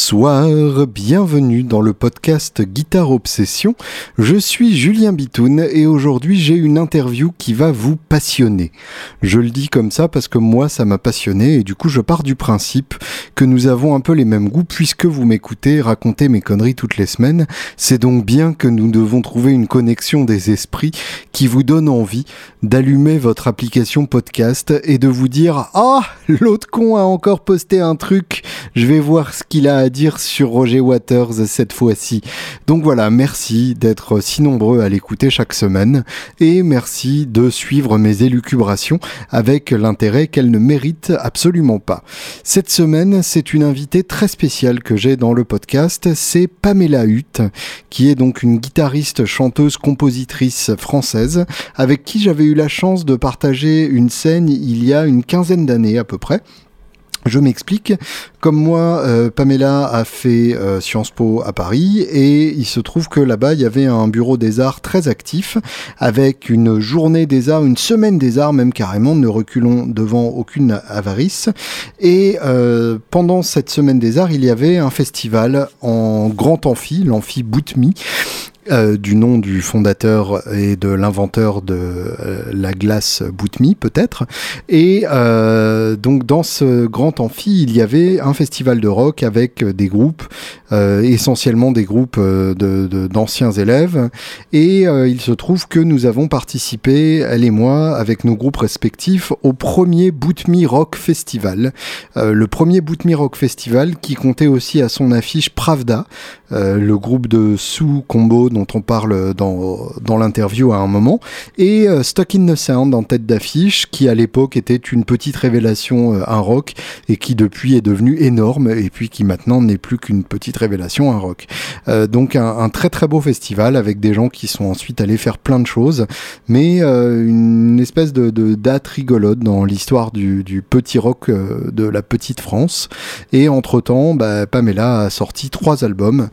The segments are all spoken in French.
Bonsoir, bienvenue dans le podcast Guitare Obsession. Je suis Julien Bitoun et aujourd'hui j'ai une interview qui va vous passionner. Je le dis comme ça parce que moi ça m'a passionné et du coup je pars du principe que nous avons un peu les mêmes goûts puisque vous m'écoutez raconter mes conneries toutes les semaines. C'est donc bien que nous devons trouver une connexion des esprits qui vous donne envie d'allumer votre application podcast et de vous dire Ah, l'autre con a encore posté un truc, je vais voir ce qu'il a à dire sur Roger Waters cette fois-ci. Donc voilà, merci d'être si nombreux à l'écouter chaque semaine et merci de suivre mes élucubrations avec l'intérêt qu'elles ne méritent absolument pas. Cette semaine, c'est une invitée très spéciale que j'ai dans le podcast, c'est Pamela Hutt, qui est donc une guitariste, chanteuse, compositrice française avec qui j'avais eu la chance de partager une scène il y a une quinzaine d'années à peu près. Je m'explique. Comme moi, euh, Pamela a fait euh, Sciences Po à Paris et il se trouve que là-bas, il y avait un bureau des arts très actif avec une journée des arts, une semaine des arts même carrément, ne reculons devant aucune avarice. Et euh, pendant cette semaine des arts, il y avait un festival en grand amphi, l'amphi Boutmi, euh, du nom du fondateur et de l'inventeur de euh, la glace Boutmi peut-être. Et euh, donc dans ce grand amphi, il y avait un festival de rock avec des groupes, essentiellement des groupes d'anciens de, élèves. Et il se trouve que nous avons participé, elle et moi, avec nos groupes respectifs, au premier Boutmi Rock Festival. le premier Boutmi Rock Festival qui comptait aussi à son affiche Pravda, le groupe de sous combo dont on parle dans, l'interview à un moment, et euh, Stuck in the Sound en tête d'affiche, qui à l'époque était une petite révélation euh, un rock, et qui depuis est devenu énorme, et puis qui maintenant n'est plus qu'une petite révélation un rock. Euh, donc un, très très beau festival avec des gens qui sont ensuite allés faire plein de choses, mais une espèce de, date rigolote dans l'histoire du, petit rock de la petite France. Et entre-temps, bah, Pamela a sorti trois albums,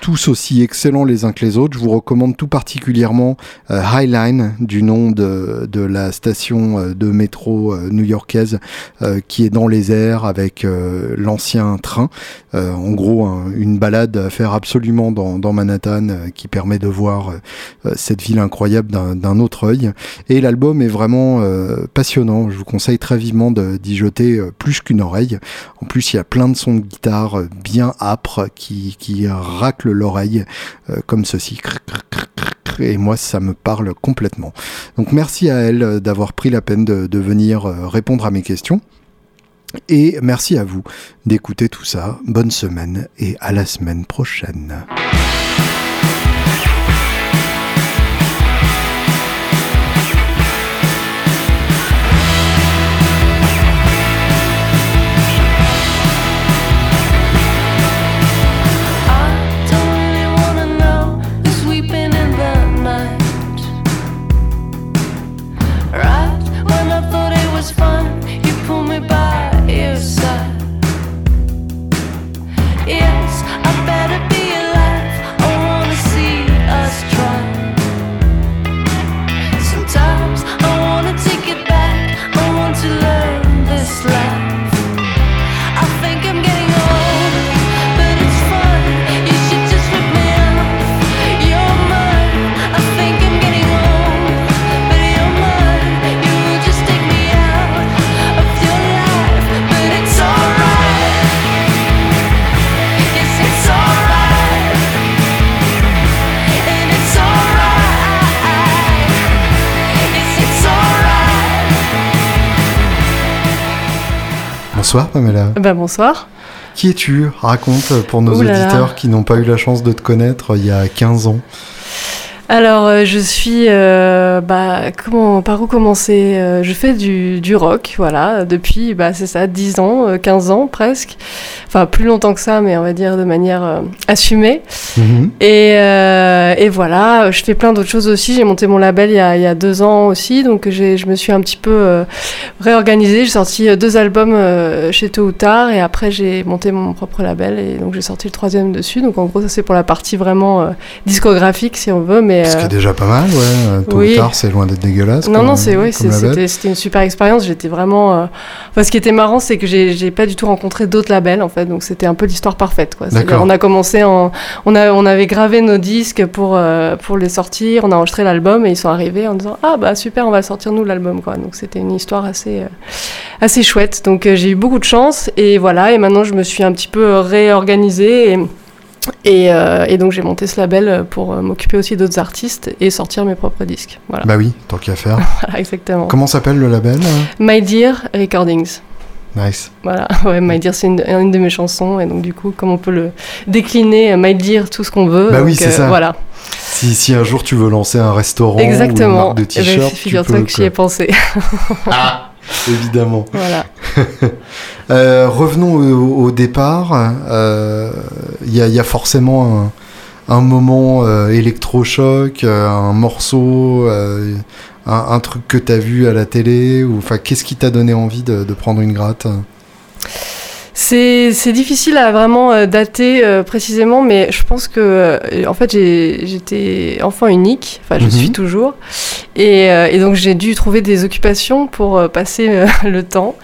tous aussi excellents les uns que les autres. Je vous recommande tout particulièrement euh, Highline, du nom de, la station euh, de métro euh, new-yorkaise qui est dans les airs avec l'ancien train. en gros, une balade à faire absolument dans, dans Manhattan qui permet de voir cette ville incroyable d'un autre œil. Et l'album est vraiment passionnant. Je vous conseille très vivement d'y jeter plus qu'une oreille. En plus, il y a plein de sons de guitare bien âpres qui, qui raclent l'oreille comme ceci et moi, ça me parle complètement. Donc merci à elle euh, d'avoir pris la peine de, de venir euh, répondre à mes questions. Et merci à vous d'écouter tout ça. Bonne semaine et à la semaine prochaine. Bonsoir Pamela. Ben bonsoir. Qui es-tu? Raconte pour nos auditeurs qui n'ont pas eu la chance de te connaître il y a 15 ans. Alors, euh, je suis. Euh, bah, comment, par où commencer euh, Je fais du, du, rock, voilà, depuis, bah, c'est ça, 10 ans, 15 ans presque. Enfin, plus longtemps que ça, mais on va dire de manière assumée. Mhm. Et, et, voilà, je fais plein d'autres choses aussi. J'ai monté mon label il y a, il y a deux ans aussi, donc je me suis un petit peu réorganisée. J'ai sorti deux albums chez Tôt ou Tard, et après, j'ai monté mon propre label, et donc j'ai sorti le troisième dessus. Donc, en gros, ça, c'est pour la partie vraiment discographique, si on veut, mais Mais, Ce qui euh, est déjà pas mal, ouais. Tôt oui. ou tard, c'est loin d'être dégueulasse. Non, comme- non, c'est label. c'était une super expérience. J'étais vraiment. euh, Enfin, ce qui était marrant, c'est que j'ai pas du tout rencontré d'autres labels en fait, donc c'était un peu l'histoire parfaite. Quoi. On a commencé en, on a, on avait gravé nos disques pour euh, pour les sortir. On a enregistré l'album et ils sont arrivés en disant ah bah super, on va sortir nous l'album quoi. Donc c'était une histoire assez euh, assez chouette. Donc euh, j'ai eu beaucoup de chance et voilà. Et maintenant je me suis un petit peu réorganisée et et, euh, et donc j'ai monté ce label pour euh, m'occuper aussi d'autres artistes et sortir mes propres disques. Voilà, Bah oui, tant qu'à faire. Voilà, exactement. Comment s'appelle le label euh My Dear Recordings. Nice. Voilà, ouais, My Dear, c'est une, une de mes chansons, et donc du coup, comme on peut le décliner, My Dear, tout ce qu'on veut. Bah oui, c'est ça. Voilà, Si, si un jour tu veux lancer un restaurant ou une exactement. marque de Eh ben, t-shirt, tu Figure-toi peux. que j'y ai pensé. Ah, évidemment. voilà. Euh, revenons au, au départ. Euh, Il y, a, il y a forcément un, un moment euh, électrochoc, un morceau, un, un truc que tu as vu à la télé. ou qu'est-ce qui t'a donné envie de, de prendre une gratte? C'est difficile à vraiment euh, dater euh, précisément, mais je pense que, euh, en fait, j'étais enfant unique, enfin, je Mhm. suis toujours, et, euh, et donc j'ai dû trouver des occupations pour passer le temps.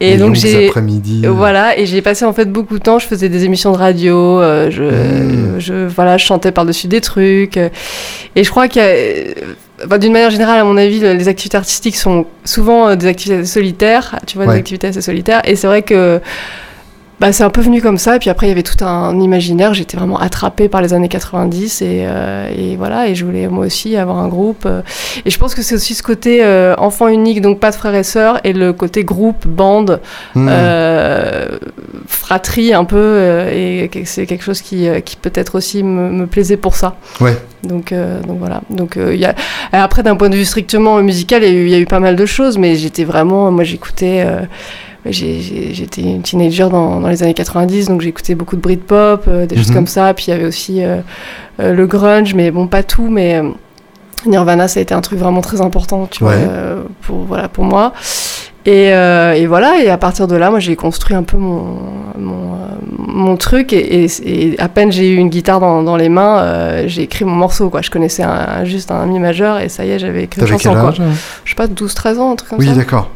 Et Les donc j'ai. après-midi. Voilà, et j'ai passé en fait beaucoup de temps. Je faisais des émissions de radio, euh, je, Mm. je, voilà, je chantais par-dessus des trucs. et je crois euh, enfin, d'une manière générale, à mon avis, le- les activités artistiques sont souvent des activités solitaires. Tu vois, Ouais. des activités assez solitaires. Et c'est vrai que bah, c'est un peu venu comme ça. Et puis après, il y avait tout un imaginaire. J'étais vraiment attrapée par les années 90. Et, euh, et voilà, et je voulais moi aussi avoir un groupe. euh. Et je pense que c'est aussi ce côté euh, enfant unique, donc pas de frères et sœurs, et le côté groupe, bande, Hmm. euh, fratrie un peu, euh, et c'est quelque chose qui, euh, qui peut-être aussi me, me plaisait pour ça. Ouais. Donc, euh, donc voilà. Donc euh, il y a... après, d'un point de vue strictement musical, il y, y a eu pas mal de choses, mais j'étais vraiment, moi j'écoutais. J'étais une teenager dans, dans les années 90, donc j'écoutais beaucoup de Britpop, euh, des choses Mhm. comme ça. Puis il y avait aussi euh, euh, le grunge, mais bon, pas tout, mais euh, Nirvana, ça a été un truc vraiment très important, tu Ouais. vois, pour, voilà, pour moi. Et, et voilà, et à partir de là, moi j'ai construit un peu mon, mon, mon truc, et, et- et à peine j'ai eu une guitare dans, dans les mains, j'ai écrit mon morceau, quoi. Je connaissais un- juste un mi majeur, et ça y est, j'avais écrit une chanson, quoi. Je sais pas, 12-13 ans, un truc comme Oui, ça. d'accord.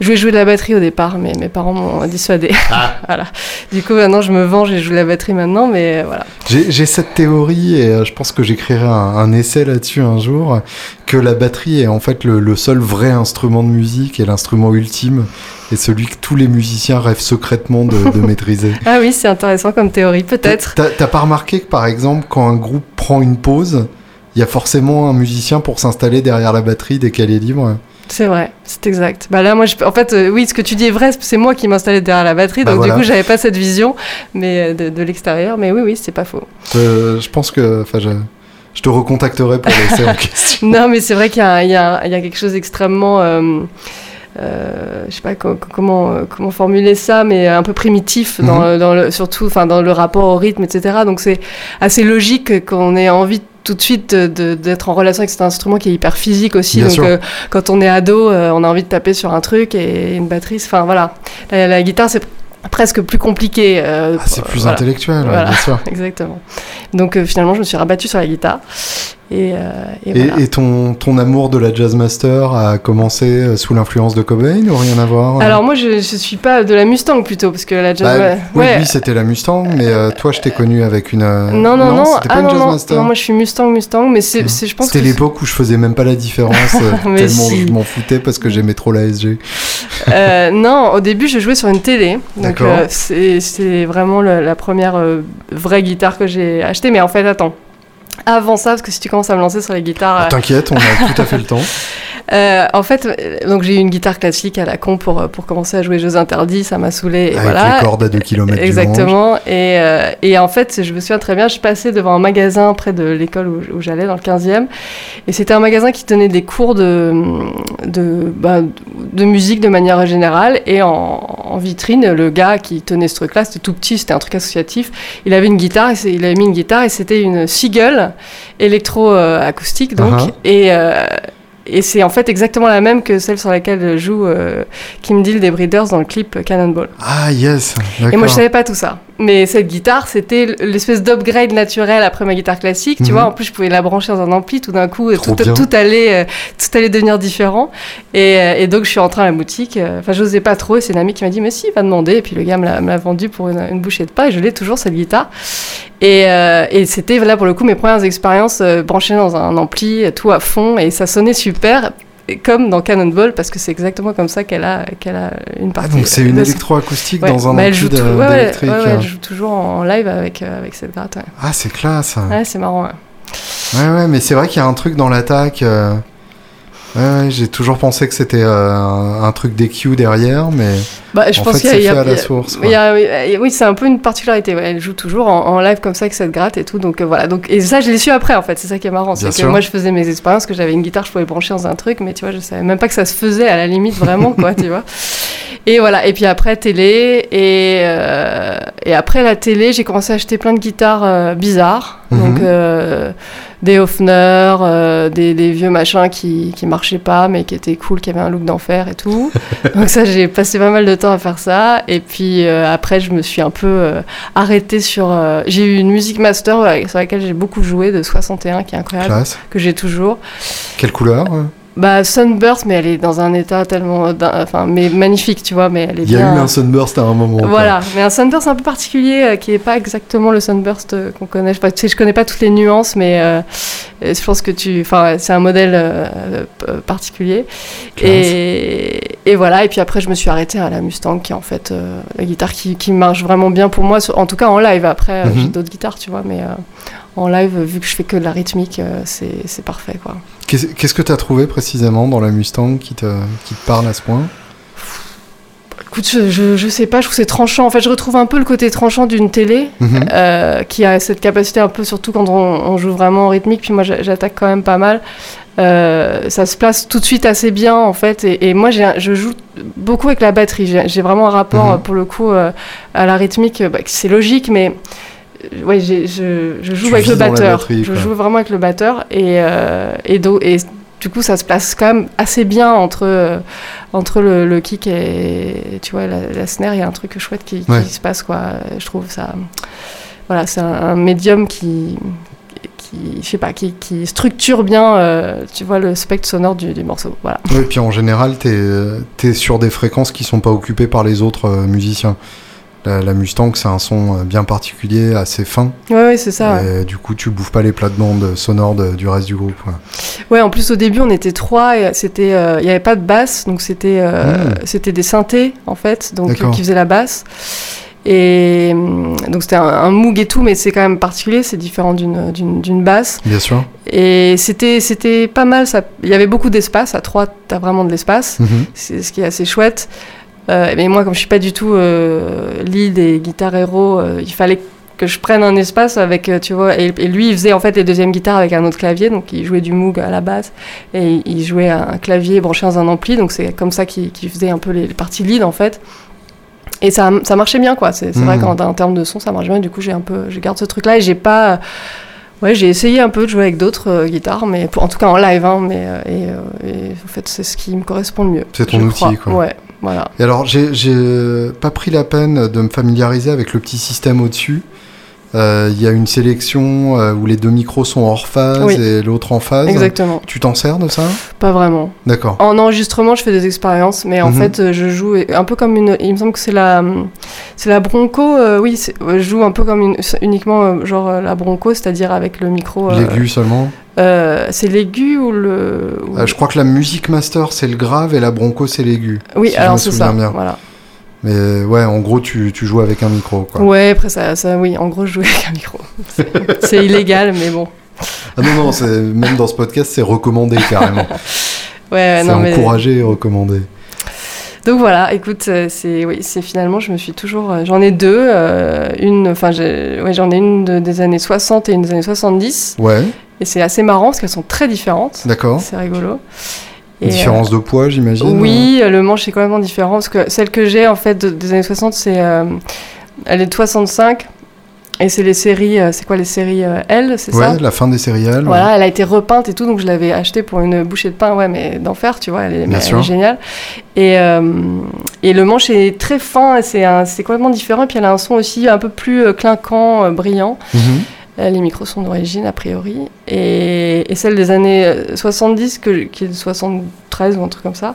Je voulais jouer de la batterie au départ, mais mes parents m'ont dissuadé. Ah. voilà. Du coup, maintenant, je me venge et je joue de la batterie maintenant, mais voilà. J'ai cette théorie et euh, je pense que j'écrirai un, un essai là-dessus un jour, que la batterie est en fait le, le seul vrai instrument de musique et l'instrument ultime et celui que tous les musiciens rêvent secrètement de, de maîtriser. Ah oui, c'est intéressant comme théorie, peut-être. T'as pas remarqué que par exemple quand un groupe prend une pause, il y a forcément un musicien pour s'installer derrière la batterie dès qu'elle est libre? C'est vrai, c'est exact. Bah là, moi, je... en fait, euh, oui, ce que tu dis est vrai, c'est moi qui m'installais derrière la batterie, Bah donc voilà. du coup, j'avais pas cette vision mais euh, de, de l'extérieur, mais oui, oui, c'est pas faux. Euh, Je pense que enfin, je, je te recontacterai pour l'essai en question. Non, mais c'est vrai qu'il y, a- y y quelque chose d'extrêmement. euh, je sais pas co- co- comment, comment formuler ça, mais un peu primitif, dans, Mhm. le- dans le, surtout enfin, dans le rapport au rythme, etc. Donc c'est assez logique qu'on ait envie tout de suite d'être en relation avec cet instrument qui est hyper physique aussi. Bien Donc euh, quand on est ado, euh, on a envie de taper sur un truc et une batterie, enfin voilà. La, la guitare, c'est presque plus compliqué. euh, Ah, c'est plus voilà. intellectuel, Voilà. bien sûr. Exactement. Donc finalement, je me suis rabattue sur la guitare. Et, euh, et Et, voilà. et ton, ton amour de la Jazz Master a commencé euh, sous l'influence de Cobain ou rien à voir Alors moi, je, je suis pas de la Mustang plutôt, parce que la jazz... Bah, oui, ouais. lui c'était la Mustang, mais euh, toi je t'ai connu avec une. euh, Non, non, non. C'était pas ah une non, Jazz non. Master. Non, moi je suis Mustang, Mustang, mais c'est, je pense que C'était l'époque où je faisais même pas la différence, euh, tellement si. je m'en foutais parce que j'aimais trop la SG. Euh, non, au début, je jouais sur une télé. Donc, D'accord. euh, c'est, c'est vraiment le- la première euh, vraie guitare que j'ai achetée. Mais en fait, attends. Avant ça, parce que si tu commences à me lancer sur les guitares. euh, T'inquiète, on a tout à fait le temps. Euh, en fait, euh, donc j'ai eu une guitare classique à la con pour, euh, pour commencer à jouer Jeux interdits, ça m'a saoulé. Avec voilà. les cordes à 2 km Exactement. Et, euh, et en fait, je me souviens très bien, je passais devant un magasin près de l'école où, où j'allais, dans le 15e. Et c'était un magasin qui tenait des cours de, de, bah, de musique de manière générale. Et en, en vitrine, le gars qui tenait ce truc-là, c'était tout petit, c'était un truc associatif. Il avait une guitare, et il avait mis une guitare et c'était une Seagull électro-acoustique, donc. Uh-huh. Et. euh, et c'est en fait exactement la même que celle sur laquelle joue euh, Kim Deal des Breeders dans le clip Cannonball. Ah yes. Et moi je savais pas tout ça. Mais cette guitare, c'était l'espèce d'upgrade naturel après ma guitare classique. Tu Mhm. vois, en plus je pouvais la brancher dans un ampli tout d'un coup, tout, tout allait, euh, tout allait devenir différent. Et, euh, et donc je suis rentrée à la boutique. Enfin, j'osais pas trop. Et c'est une amie qui m'a dit, mais si, va demander. Et puis le gars me l'a me l'a vendu pour une, une bouchée de pain. Et je l'ai toujours cette guitare. Et, euh, et c'était là pour le coup mes premières expériences euh, branchées dans un ampli, tout à fond. Et ça sonnait super. Comme dans Cannonball, parce que c'est exactement comme ça qu'elle a, qu'elle a une Ah, partie. donc c'est une électroacoustique Ouais, dans un bah, elle ampli joue tout- ouais, ouais, ouais, hein. elle joue toujours en live avec, euh, avec cette gratte. Ah c'est classe. Ouais, c'est marrant. ouais. Ouais, ouais, mais c'est vrai qu'il y a un truc dans l'attaque. euh, Ouais, j'ai toujours pensé que c'était euh, un, truc d'EQ derrière, mais Bah, je en pense fait c'est fait à la source. y a- oui, c'est un peu une particularité. ouais. Elle joue toujours en, en live comme ça avec cette gratte et tout. Donc euh, voilà. Donc et ça, je l'ai su après en fait. C'est ça qui est marrant, c'est que moi je faisais mes expériences, que j'avais une guitare, je pouvais brancher dans un truc, mais tu vois, je savais même pas que ça se faisait à la limite vraiment quoi, tu vois. Et voilà. Et puis après télé et euh, et après la télé, j'ai commencé à acheter plein de guitares bizarres. Mhm. Donc euh, des Hofner, euh, des, des vieux machins qui qui marchaient pas mais qui étaient cool, qui avaient un look d'enfer et tout. Donc ça, j'ai passé pas mal de temps à faire ça. Et puis euh, après, je me suis un peu arrêtée sur... j'ai eu une musique master sur laquelle j'ai beaucoup joué, de 61, qui est incroyable, Classe. que j'ai toujours. Quelle couleur Bah, Sunburst, mais elle est dans un état tellement... Enfin, mais magnifique, tu vois, mais elle est Il y a bien... eu un sunburst à un moment. quoi. Voilà, mais un sunburst un peu particulier euh, qui n'est pas exactement le sunburst euh, qu'on connaît. Je, sais, je connais pas toutes les nuances, mais euh, je pense que tu. Enfin, c'est un modèle particulier. Et, et voilà, et puis après, je me suis arrêtée à la Mustang, qui est en fait la guitare qui, qui marche vraiment bien pour moi, en tout cas en live. Après, euh, Mhm. j'ai d'autres guitares, tu vois, mais en live, vu que je fais que de la rythmique, c'est c'est parfait, quoi. Qu'est-ce que tu as trouvé précisément dans la Mustang qui te, qui te parle à ce point? Écoute, je, je, je sais pas, je trouve c'est tranchant. En fait, je retrouve un peu le côté tranchant d'une télé. Mhm. euh, qui a cette capacité un peu, surtout quand on, on joue vraiment en rythmique, puis moi j'a- j'attaque quand même pas mal. Euh, ça se place tout de suite assez bien en fait, et, et moi je joue beaucoup avec la batterie. J'ai vraiment un rapport Mhm. pour le coup euh, à la rythmique, bah, c'est logique, mais ouais, j'ai- je, je joue Tu avec le batteur. batterie, je joue vraiment avec le batteur, et, euh, et, do- et du coup ça se place quand même assez bien entre, euh, entre le, le kick et tu vois la, la snare. Il y a un truc chouette qui, qui Ouais. se passe quoi. Je trouve ça voilà, c'est un, un médium qui, qui, je sais pas, qui, qui structure bien, euh, tu vois, le spectre sonore du, du morceau. Voilà. Ouais, puis en général, t'es es sur des fréquences qui sont pas occupées par les autres euh, musiciens. La, la Mustang, c'est un son euh, bien particulier, assez fin. Ouais, ouais, c'est ça. Ouais. Du coup, tu bouffes pas les plates-bandes sonores de- du reste du groupe. Ouais, en plus au début on était trois, et c'était, euh, il y avait pas de basse, donc c'était, euh, Mm. c'était des synthés en fait, donc qui faisaient la basse. Et hum, donc c'était un, un Moog et tout, mais c'est quand même particulier, c'est différent d'une, d'une, d'une basse. Bien sûr. Et c'était, c'était pas mal, ça. Il y avait beaucoup d'espace. À trois, t'as vraiment de l'espace. Mhm. c'est ce qui est assez chouette. Euh, mais moi, comme je suis pas du tout euh, lead et guitare héros, euh, il fallait que je prenne un espace avec, tu vois, et, et lui, il faisait en fait les deuxièmes guitares avec un autre clavier, donc il jouait du Moog à la base, et il, jouait un clavier branché dans un ampli, donc c'est comme ça qu'il faisait un peu les, les parties lead en fait. Et ça, ça marchait bien, quoi. C'est vrai Mhm. qu'en en termes de son, ça marche bien. Du coup, j'ai un peu, je garde ce truc-là et j'ai pas. Ouais, j'ai essayé un peu de jouer avec d'autres euh, guitares, mais pour- en tout cas en live, hein, mais euh, et, euh, et en fait, c'est ce qui me correspond le mieux. C'est ton outil, crois. quoi. Ouais, voilà. Et alors, j'ai pas pris la peine de me familiariser avec le petit système au-dessus. Euh, Il y a une sélection euh, où les deux micros sont hors phase Oui. et l'autre en phase. Exactement. Tu t'en sers de ça? Pas vraiment. D'accord. En enregistrement, je fais des expériences, mais en Mhm. fait, euh, je joue un peu comme une. Il me semble que c'est la, c'est la Bronco. euh, oui, je joue un peu comme une, uniquement genre la Bronco, c'est-à-dire avec le micro. L'aigu seulement? euh, c'est l'aigu ou le. ou- Euh, je crois que la Music Master c'est le grave et la Bronco c'est l'aigu. oui, si alors c'est ça. bien. Voilà. Mais euh, ouais, en gros, tu, tu joues avec un micro. Quoi. Ouais, après ça, ça, oui, en gros, je joue avec un micro. C'est- C'est illégal, mais bon. Ah non, non, c'est- même dans ce podcast, c'est recommandé carrément. Ouais, c'est non, mais. encouragé et recommandé. Donc voilà, écoute, euh, c'est oui, c'est finalement, je me suis toujours, euh, j'en ai deux, euh, une, enfin, ouais, j'en ai une de- des années 60 et une des années 70, Ouais, et c'est assez marrant parce qu'elles sont très différentes. d'accord. C'est rigolo. Et, euh, Différence de poids, j'imagine. oui, euh, le manche est complètement différent parce que celle que j'ai en fait de- des années 60, c'est, euh, elle est de 65. et c'est les séries, c'est quoi les séries L, c'est ouais, ça la fin des séries L. Voilà, elle a été repeinte et tout, donc je l'avais achetée pour une bouchée de pain, ouais, mais d'enfer, tu vois, elle est, elle géniale. Et, et le manche est très fin, c'est complètement différent, et puis elle a un son aussi un peu plus clinquant, brillant. Mhm. Les micros sont d'origine, a priori. Et, et, celle des années 70, que, qui est de 73 ou un truc comme ça,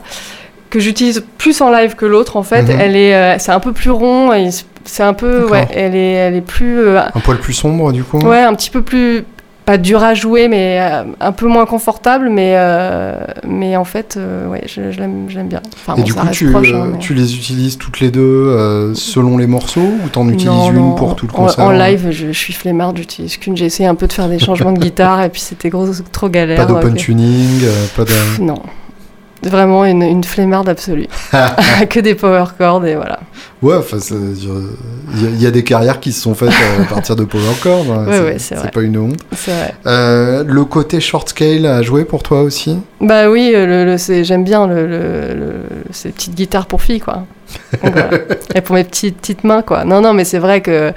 que j'utilise plus en live que l'autre, en fait. Mhm. Elle est, euh, c'est un peu plus rond, et c'est un peu, ouais, elle est, elle est plus... Euh, un poil plus sombre, du coup Ouais, un petit peu plus... Pas dur à jouer, mais euh, un peu moins confortable, mais, euh, mais en fait, ouais, je, je l'aime bien. Enfin, et bon, du coup, tu, proche, hein, mais... tu les utilises toutes les deux euh, selon les morceaux ou t'en utilises non, une non. pour tout le concert en live, je, je suis flemmarde, j'utilise qu'une. J'ai essayé un peu de faire des changements de guitare et puis c'était gros, trop galère. Pas d'open tuning, euh, pas de. Pff, non. Vraiment une, une flemmarde absolue. que des power chords et voilà. Ouais, enfin, il y, y, a des carrières qui se sont faites à partir de power chords. Hein, ouais, ouais, c'est pas une honte. Vrai. Euh, le côté short scale a joué pour toi aussi? Bah oui, le, le, j'aime bien le, le, ces petites guitares pour filles, quoi. Donc, voilà. Et pour mes petites, petites mains, quoi. Non, non, mais c'est vrai que,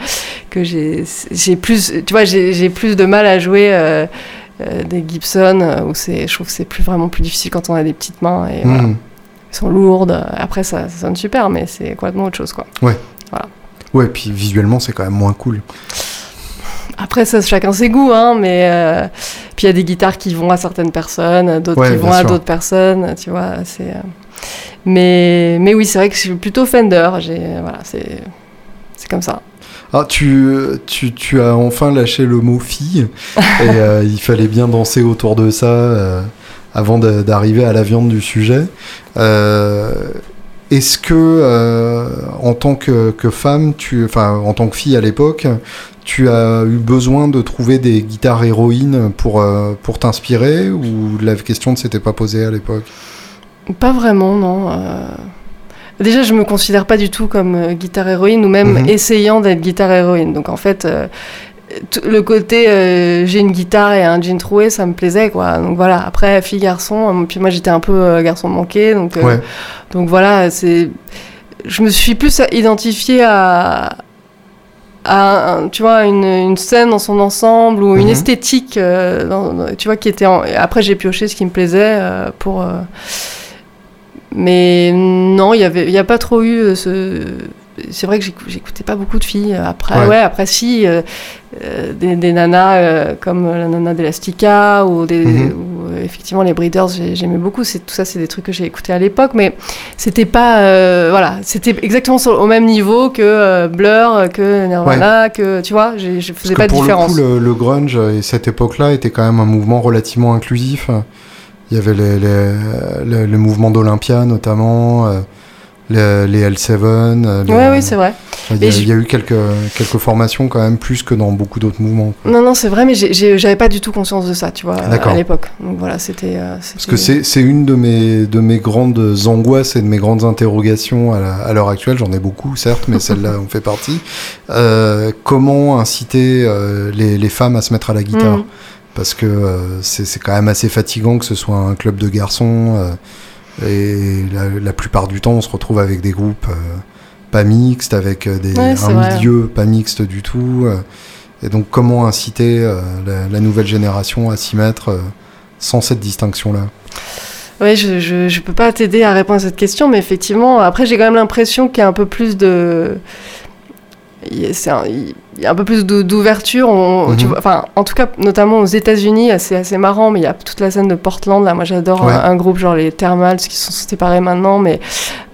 que j'ai plus, tu vois, j'ai plus de mal à jouer. Euh, euh, des Gibson euh, où c'est je trouve que c'est plus vraiment plus difficile quand on a des petites mains et mmh. voilà. elles sont lourdes. Après ça, ça sonne super mais c'est complètement autre chose quoi. Ouais. Voilà. Ouais puis visuellement c'est quand même moins cool. Après ça chacun ses goûts hein mais euh, puis il y a des guitares qui vont à certaines personnes d'autres ouais, qui vont à d'autres personnes tu vois c'est mais mais oui c'est vrai que je suis plutôt Fender j'ai voilà c'est c'est comme ça ah, tu, tu, tu, as enfin lâché le mot fille, et euh, il fallait bien danser autour de ça euh, avant d'arriver à la viande du sujet. Euh, Est-ce que, en tant que, que femme, tu, enfin, en tant que fille à l'époque, tu as eu besoin de trouver des guitares héroïnes pour, pour t'inspirer, ou la question ne s'était pas posée à l'époque? Pas vraiment, non. Déjà, je me considère pas du tout comme euh, guitare héroïne ou même Mhm. mmh. essayant d'être guitare héroïne. Donc en fait, euh, le côté euh, j'ai une guitare et un jean troué, ça me plaisait quoi. Donc voilà. Après, fille garçon, puis moi j'étais un peu euh, garçon manqué, donc ouais. donc voilà. C'est, je me suis plus identifiée à à un, tu vois une, une, scène dans son ensemble ou une Mhm. esthétique dans, tu vois qui était en... après j'ai pioché ce qui me plaisait pour. Mais non il y avait y a pas trop eu euh, ce c'est vrai que j'écoutais pas beaucoup de filles après ouais, ouais après si euh, des, des, nanas euh, comme la nana d'Elastica ou, des, Mhm. ou euh, effectivement les Breeders j'aimais beaucoup tout ça c'est des trucs que j'ai écouté à l'époque mais c'était pas euh, voilà c'était exactement sur, au même niveau que euh, Blur que Nirvana que tu vois je faisais Parce pas que de différence pour le coup le, le grunge et cette époque là était quand même un mouvement relativement inclusif il y avait les, les, les, les mouvements d'Olympia notamment euh, les, les L7 euh, les, ouais oui c'est vrai il y, a, il y, a eu quelques, quelques formations quand même plus que dans beaucoup d'autres mouvements. Quoi. Non, non, c'est vrai, mais j'avais pas du tout conscience de ça, tu vois, à l'époque. Donc voilà, c'était. Euh, Parce que c'est une de mes, de mes grandes angoisses et de mes grandes interrogations à l'heure actuelle. J'en ai beaucoup, certes, mais celle-là en fait partie. Euh, comment inciter euh, les, les, femmes à se mettre à la guitare? Mm. Parce que euh, c'est quand même assez fatigant que ce soit un club de garçons. euh, et la, la, plupart du temps, on se retrouve avec des groupes euh, pas mixtes, avec des, ouais, un vrai. milieu pas mixte du tout. et donc, comment inciter la, la, nouvelle génération à s'y mettre sans cette distinction-là? Oui, je, je, je, peux pas t'aider à répondre à cette question, mais effectivement, après, j'ai quand même l'impression qu'il y a un peu plus de. Il y a un peu plus d'ouverture. Mhm. Enfin, en tout cas, notamment aux États-Unis, c'est assez marrant, mais il y a toute la scène de Portland. Là, moi, j'adore ouais. un, un, groupe genre les Thermals qui sont séparés maintenant, mais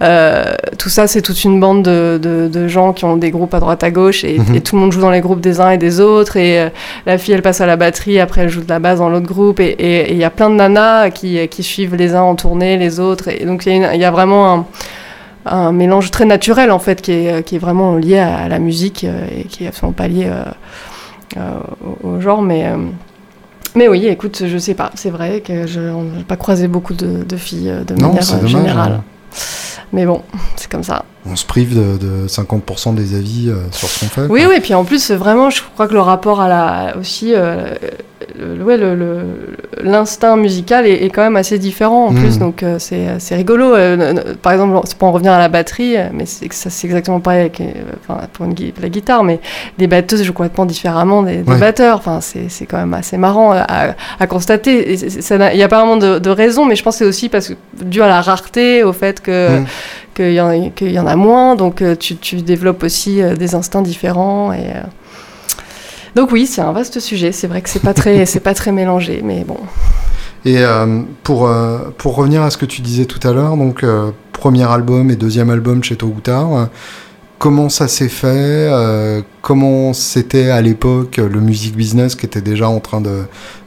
euh, tout ça, c'est toute une bande de, de, de, gens qui ont des groupes à droite à gauche et, Mhm. mm -hmm. et tout le monde joue dans les groupes des uns et des autres. Et euh, la fille, elle passe à la batterie, après, elle joue de la basse dans l'autre groupe. Et il y a plein de nanas qui, qui, suivent les uns en tournée, les autres. Et donc, il y, y, a vraiment un un mélange très naturel en fait qui est, qui est vraiment lié à, la musique euh, et qui est absolument pas lié euh, euh, au, au, genre mais mais oui écoute je sais pas. C'est vrai que je n'ai pas croisé beaucoup de, de, filles de non, manière dommage, générale. hein. mais bon c'est comme ça on se prive de, de 50% des avis euh, sur ce qu'on fait. Oui, oui, et puis en plus, vraiment, je crois que le rapport à la. aussi. Euh, ouais, l'instinct musical est, est quand même assez différent en Mm. plus, donc euh, c'est, rigolo. Euh, par exemple, c'est pour en revenir à la batterie, euh, mais c'est, exactement pareil avec, enfin, pour une la guitare, mais les batteuses jouent complètement différemment des, des Ouais. batteurs. Enfin, c'est, quand même assez marrant à, à constater. Il n'y a pas vraiment de, de raison, mais je pense que c'est aussi parce que, dû à la rareté, au fait que. Mm. Qu'il y, en a- qu'il y en a moins, donc euh, tu, tu développes aussi euh, des instincts différents. Et, euh, Donc oui, c'est un vaste sujet. C'est vrai que c'est pas très, pas très mélangé, mais bon. Et euh, pour, euh, pour revenir à ce que tu disais tout à l'heure, donc euh, premier album et deuxième album chez euh, comment ça s'est fait Comment c'était à l'époque le music business qui était déjà en train de,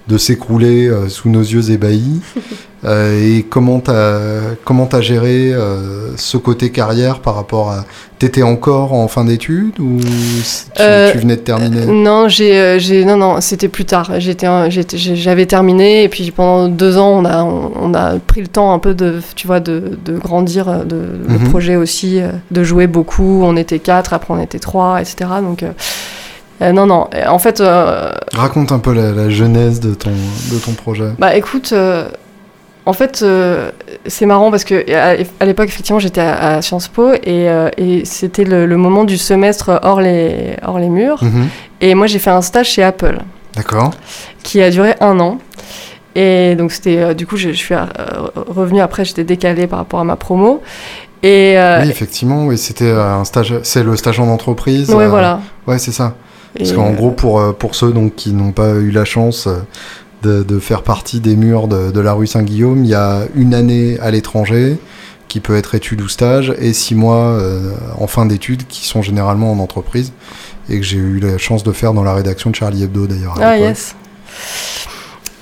de s'écrouler euh, sous nos yeux ébahis Euh, Et comment t'as comment t'as géré euh, ce côté carrière par rapport à T'étais encore en fin d'études ou tu, Euh, tu venais de terminer? Non, j'ai, non, non, c'était plus tard. J'étais, j'avais terminé et puis pendant deux ans, on a, on, on a pris le temps un peu de, tu vois, de, de grandir, le Mhm. projet aussi, de jouer beaucoup. On était quatre, après on était trois, etc. Donc euh, euh, non, non. En fait, euh, Raconte un peu la, la genèse de ton, de ton projet. Bah écoute, euh, en fait, euh, c'est marrant parce que à, à l'époque, effectivement, j'étais à, à Sciences Po et, euh, et c'était le, le moment du semestre hors les, hors les murs. Mhm. Et moi, j'ai fait un stage chez Apple D'accord. qui a duré un an. Et donc, c'était euh, du coup, je, suis euh, revenue après, j'étais décalée par rapport à ma promo. Et, euh, Oui, effectivement, oui, c'était euh, un stage, c'est le stage en entreprise. euh, voilà. Ouais, c'est ça. Parce qu'en gros, pour, euh, pour ceux donc, qui n'ont pas eu la chance euh, de, de faire partie des murs de, de la rue Saint-Guillaume, il y a une année à l'étranger qui peut être études ou stage, et six mois euh, en fin d'études qui sont généralement en entreprise, et que j'ai eu la chance de faire dans la rédaction de Charlie Hebdo d'ailleurs. Ah yes.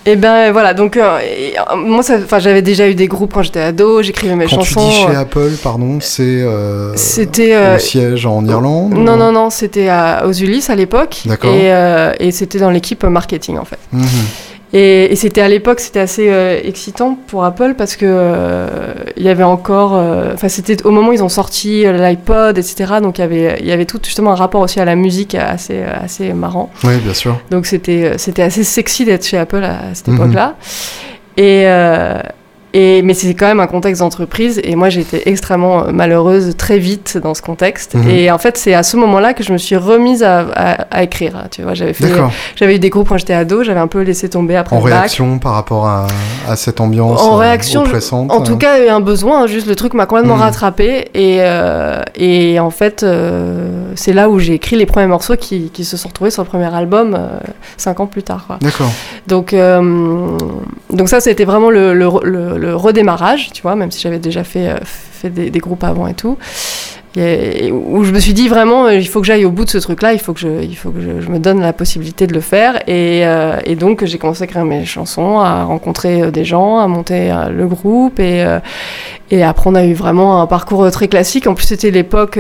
Et ben voilà, donc euh, et, euh, moi enfin, j'avais déjà eu des groupes quand j'étais ado, j'écrivais mes Quand chansons. tu dis chez euh, Apple, pardon, c'est euh, C'était au siège en Irlande non ou- non non, c'était aux Ulysses à l'époque D'accord. et, et c'était dans l'équipe marketing en fait. Mhm. Et, et c'était à l'époque, c'était assez euh, excitant pour Apple parce que euh, il y avait encore, euh, enfin c'était au moment où ils ont sorti l'iPod, etc. Donc il y avait, il y avait tout justement un rapport aussi à la musique assez, assez marrant. Oui, bien sûr. Donc c'était, c'était assez sexy d'être chez Apple à, à cette Mhm. époque-là. Et, et mais c'est quand même un contexte d'entreprise et moi j'ai été extrêmement euh, malheureuse très vite dans ce contexte. Mhm. Et en fait c'est à ce moment-là que je me suis remise à, à- à écrire. Tu vois, j'avais fait, j'avais eu des groupes quand j'étais ado, j'avais un peu laissé tomber après En le bac. réaction par rapport à, à cette ambiance En euh, réaction, oppressante En tout euh, cas, il y a eu un besoin, juste le truc m'a complètement Mhm. rattrapé. Et, euh, et en fait, euh, c'est là où j'ai écrit les premiers morceaux qui, qui se sont retrouvés sur le premier album cinq ans plus tard. D'accord. Donc, donc ça, c'était vraiment le, le, le- redémarrage, tu vois, même si j'avais déjà fait, euh, fait des groupes avant et tout. Et, où je me suis dit vraiment, euh, il faut que j'aille au bout de ce truc-là, il faut que je, il faut que je, je me donne la possibilité de le faire. Et, euh, et donc j'ai commencé à écrire mes chansons, à rencontrer euh, des gens, à monter euh, le groupe. Et, euh, et après on a eu vraiment un parcours très classique. En plus c'était l'époque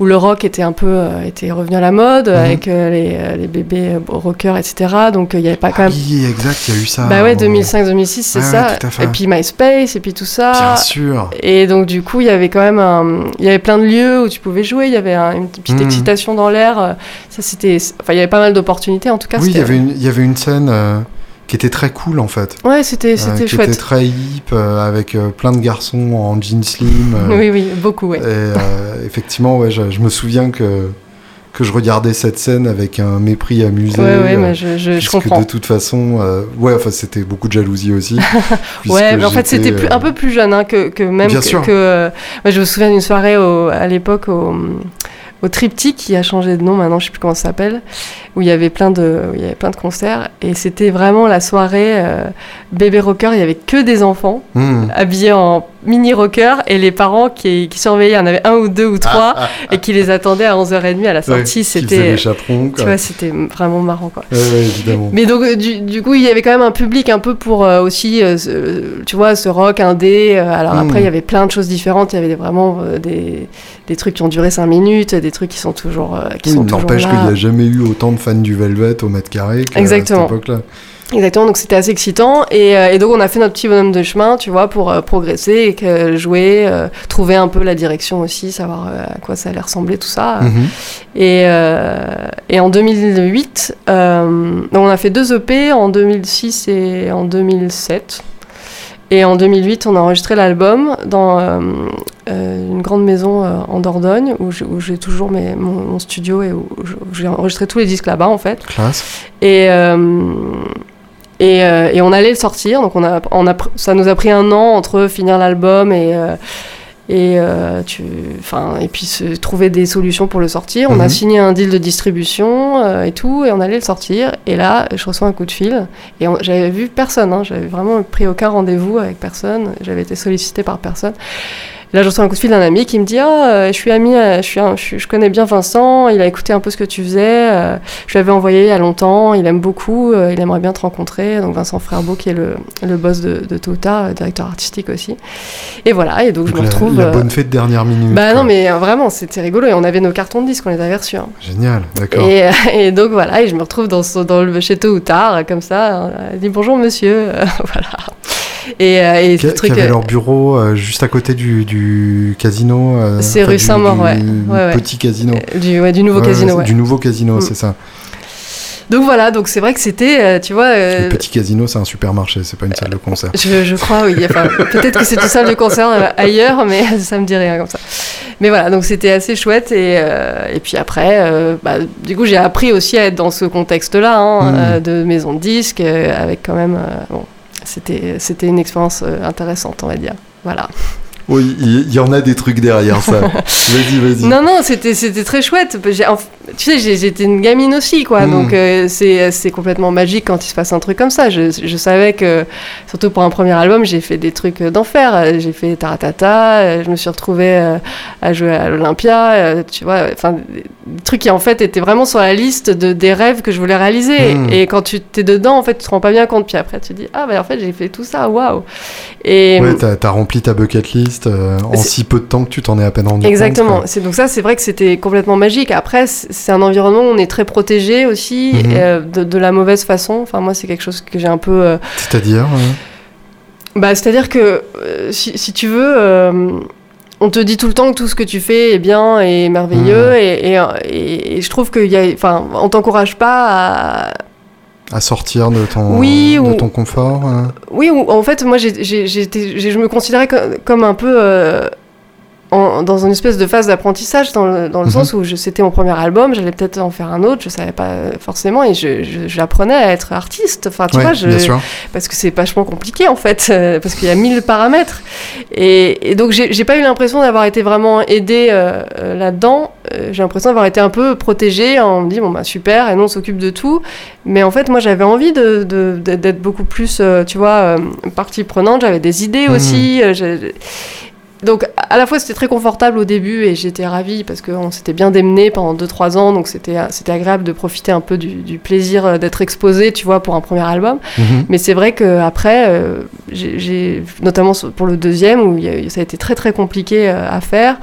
où le rock était un peu était revenu à la mode Mhm. avec les, les bébés rockers, etc. Donc il n'y avait pas quand Ah même. oui, exact, il y a eu ça. Bah ouais, au- 2005-2006, c'est ça. ouais. Et puis MySpace, et puis tout ça. Bien sûr. Et donc du coup, il y avait quand même un... il y avait plein de lieux où tu pouvais jouer. Il y avait un- une petite Mhm. excitation dans l'air. euh, Ça c'était, enfin, il y avait pas mal d'opportunités en tout cas. Oui, il y avait une, il y avait une scène euh, qui était très cool en fait. Ouais, c'était, Euh, c'était qui chouette. était très hip, euh, avec euh, plein de garçons en jeans slim. euh, Oui, oui, beaucoup, ouais. Et euh, effectivement, ouais, je, je me souviens que, que je regardais cette scène avec un mépris amusé. ouais, ouais, euh, mais je, je, je comprends. de toute façon, euh, ouais, enfin, c'était beaucoup de jalousie aussi. Ouais, mais en fait, c'était plus- euh, un peu plus jeune hein, que, que même Bien que. sûr. que, euh, moi, je me souviens d'une soirée au- à l'époque au, au Triptyque qui a changé de nom maintenant, je sais plus comment ça s'appelle, où il y avait plein de, où il y avait plein de concerts et c'était vraiment la soirée bébé rocker. Il y avait que des enfants hmm. habillés en mini rocker et les parents qui, qui surveillaient. Il y en avait un ou deux ou trois et qui les attendaient à 11h30 à la sortie. c'était, les chaperons, tu quoi. vois, c'était vraiment marrant quoi. Ouais, ouais, évidemment. Mais donc, euh, du, du coup, il y avait quand même un public un peu pour euh, aussi, euh, ce- tu vois, ce rock indé. euh, alors Mm. après, il y avait plein de choses différentes. Il y avait vraiment euh, des, des trucs qui ont duré 5 minutes, des trucs qui sont toujours, qui Oui, N'empêche qu'il n'y a jamais eu autant de fans du Velvet au mètre carré qu'à cette époque-là. Exactement, donc c'était assez excitant. Et, euh, et, donc on a fait notre petit bonhomme de chemin, tu vois, pour euh, progresser et que, jouer, euh, trouver un peu la direction aussi, savoir euh, à quoi ça allait ressembler, tout ça. Mhm. Et, et en 2008, donc on a fait deux EP en 2006 et en 2007. Et en 2008, on a enregistré l'album dans euh, euh, une grande maison euh, en Dordogne, où j'ai toujours mes, mon, mon, studio et où j'ai enregistré tous les disques là-bas, en fait. Classe. Et, et, et, on allait le sortir, donc on a, on a, ça nous a pris un an entre finir l'album et et, euh, tu, et puis se, trouver des solutions pour le sortir. On Mhm. a signé un deal de distribution euh, et tout, et on allait le sortir. Et là, je reçois un coup de fil, et j'avais vu personne, hein, j'avais vraiment pris aucun rendez-vous avec personne, j'avais été sollicité par personne. Là, je reçois un coup de fil d'un ami qui me dit Ah, euh, je suis ami, euh, je, suis un- je, suis- je connais bien Vincent, il a écouté un peu ce que tu faisais, euh, je lui avais envoyé il y a longtemps, il aime beaucoup, il aimerait bien te rencontrer. Donc, Vincent Frerbeau, qui est le, le boss de, de euh, directeur artistique aussi. Et voilà, et donc, je me retrouve. la bonne fête dernière minute. bah quoi. non, mais vraiment, c'était rigolo. Et on avait nos cartons de disques, on les avait reçus. hein. Génial, d'accord. Et, et donc voilà, et je me retrouve dans, dans le, chez Tôt ou Tard, comme ça. Elle dit bonjour monsieur. voilà. Et, euh, et ce truc. qui avait euh, leur bureau euh, juste à côté du, du casino. C'est rue Saint-Maur, ouais. Petit casino. du, ouais, du nouveau casino. Du nouveau casino, Mm. c'est ça. Donc voilà, donc c'est vrai que c'était, tu vois. euh, Le petit casino, c'est un supermarché, c'est pas une salle de concert. Je, je crois, oui. Enfin, peut-être que c'est une salle de concert ailleurs, mais ça me dit rien comme ça. Mais voilà, donc c'était assez chouette. Et, euh, et puis après, euh, bah, du coup, j'ai appris aussi à être dans ce contexte-là, hein, euh, de maison de disques, avec quand même. bon, c'était, c'était une expérience euh, intéressante, on va dire. Voilà. Oui, il y, en a des trucs derrière ça. vas-y, vas-y. Non, non, c'était, c'était très chouette. J'ai- en- tu sais, j'étais une gamine aussi, quoi. Mm. Donc, euh, c'est, complètement magique quand il se passe un truc comme ça. Je, je savais que, surtout pour un premier album, j'ai fait des trucs d'enfer. J'ai fait Taratata, euh, je me suis retrouvée euh, à jouer à l'Olympia, euh, tu vois. Enfin, des trucs qui, en fait, étaient vraiment sur la liste de, des rêves que je voulais réaliser. Mm. Et quand tu t'es dedans, en fait, tu te rends pas bien compte. Puis après, tu te dis, ah, bah, en fait, j'ai fait tout ça, waouh. Et. Ouais, t'as as rempli ta bucket list euh, en si peu de temps que tu t'en es à peine rendu Exactement. compte. C'est donc ça, c'est vrai que c'était complètement magique. Après, c'est un environnement où on est très protégé aussi Mhm. euh, de, de la mauvaise façon. Enfin, moi, c'est quelque chose que j'ai un peu. euh. C'est-à-dire Bah, c'est-à-dire que euh, si, si tu veux. on te dit tout le temps que tout ce que tu fais est bien et merveilleux Mhm. et, et, et- et je trouve qu'il y a, enfin, on t'encourage pas à, à sortir de ton, Oui, de ou- ton confort euh, Oui, ou- en fait, moi, j'ai- je me considérais co- comme, un peu euh, en- dans une espèce de phase d'apprentissage, dans le, dans le Mhm. sens où je- c'était mon premier album, j'allais peut-être en faire un autre, je savais pas euh, forcément, et je- je- j'apprenais à être artiste. Enfin, tu ouais, vois, je, bien sûr. parce que c'est vachement compliqué en fait, euh, parce qu'il y a mille paramètres. Et, et donc j'ai pas eu l'impression d'avoir été vraiment aidée euh, là-dedans. J'ai l'impression d'avoir été un peu protégée. On me dit bon bah super, et nous on s'occupe de tout. Mais en fait moi j'avais envie de- de- de- d'être beaucoup plus, euh, tu vois, partie prenante. J'avais des idées Mhm. aussi. Euh, donc à la fois c'était très confortable au début et j'étais ravie parce qu'on s'était bien démené pendant 2-3 ans. Donc c'était c'était agréable de profiter un peu du, du plaisir euh, d'être exposé tu vois pour un premier album. Mhm. mais c'est vrai qu'après, euh, j'ai notamment pour le deuxième, où il y a- ça a été très très compliqué euh, à faire,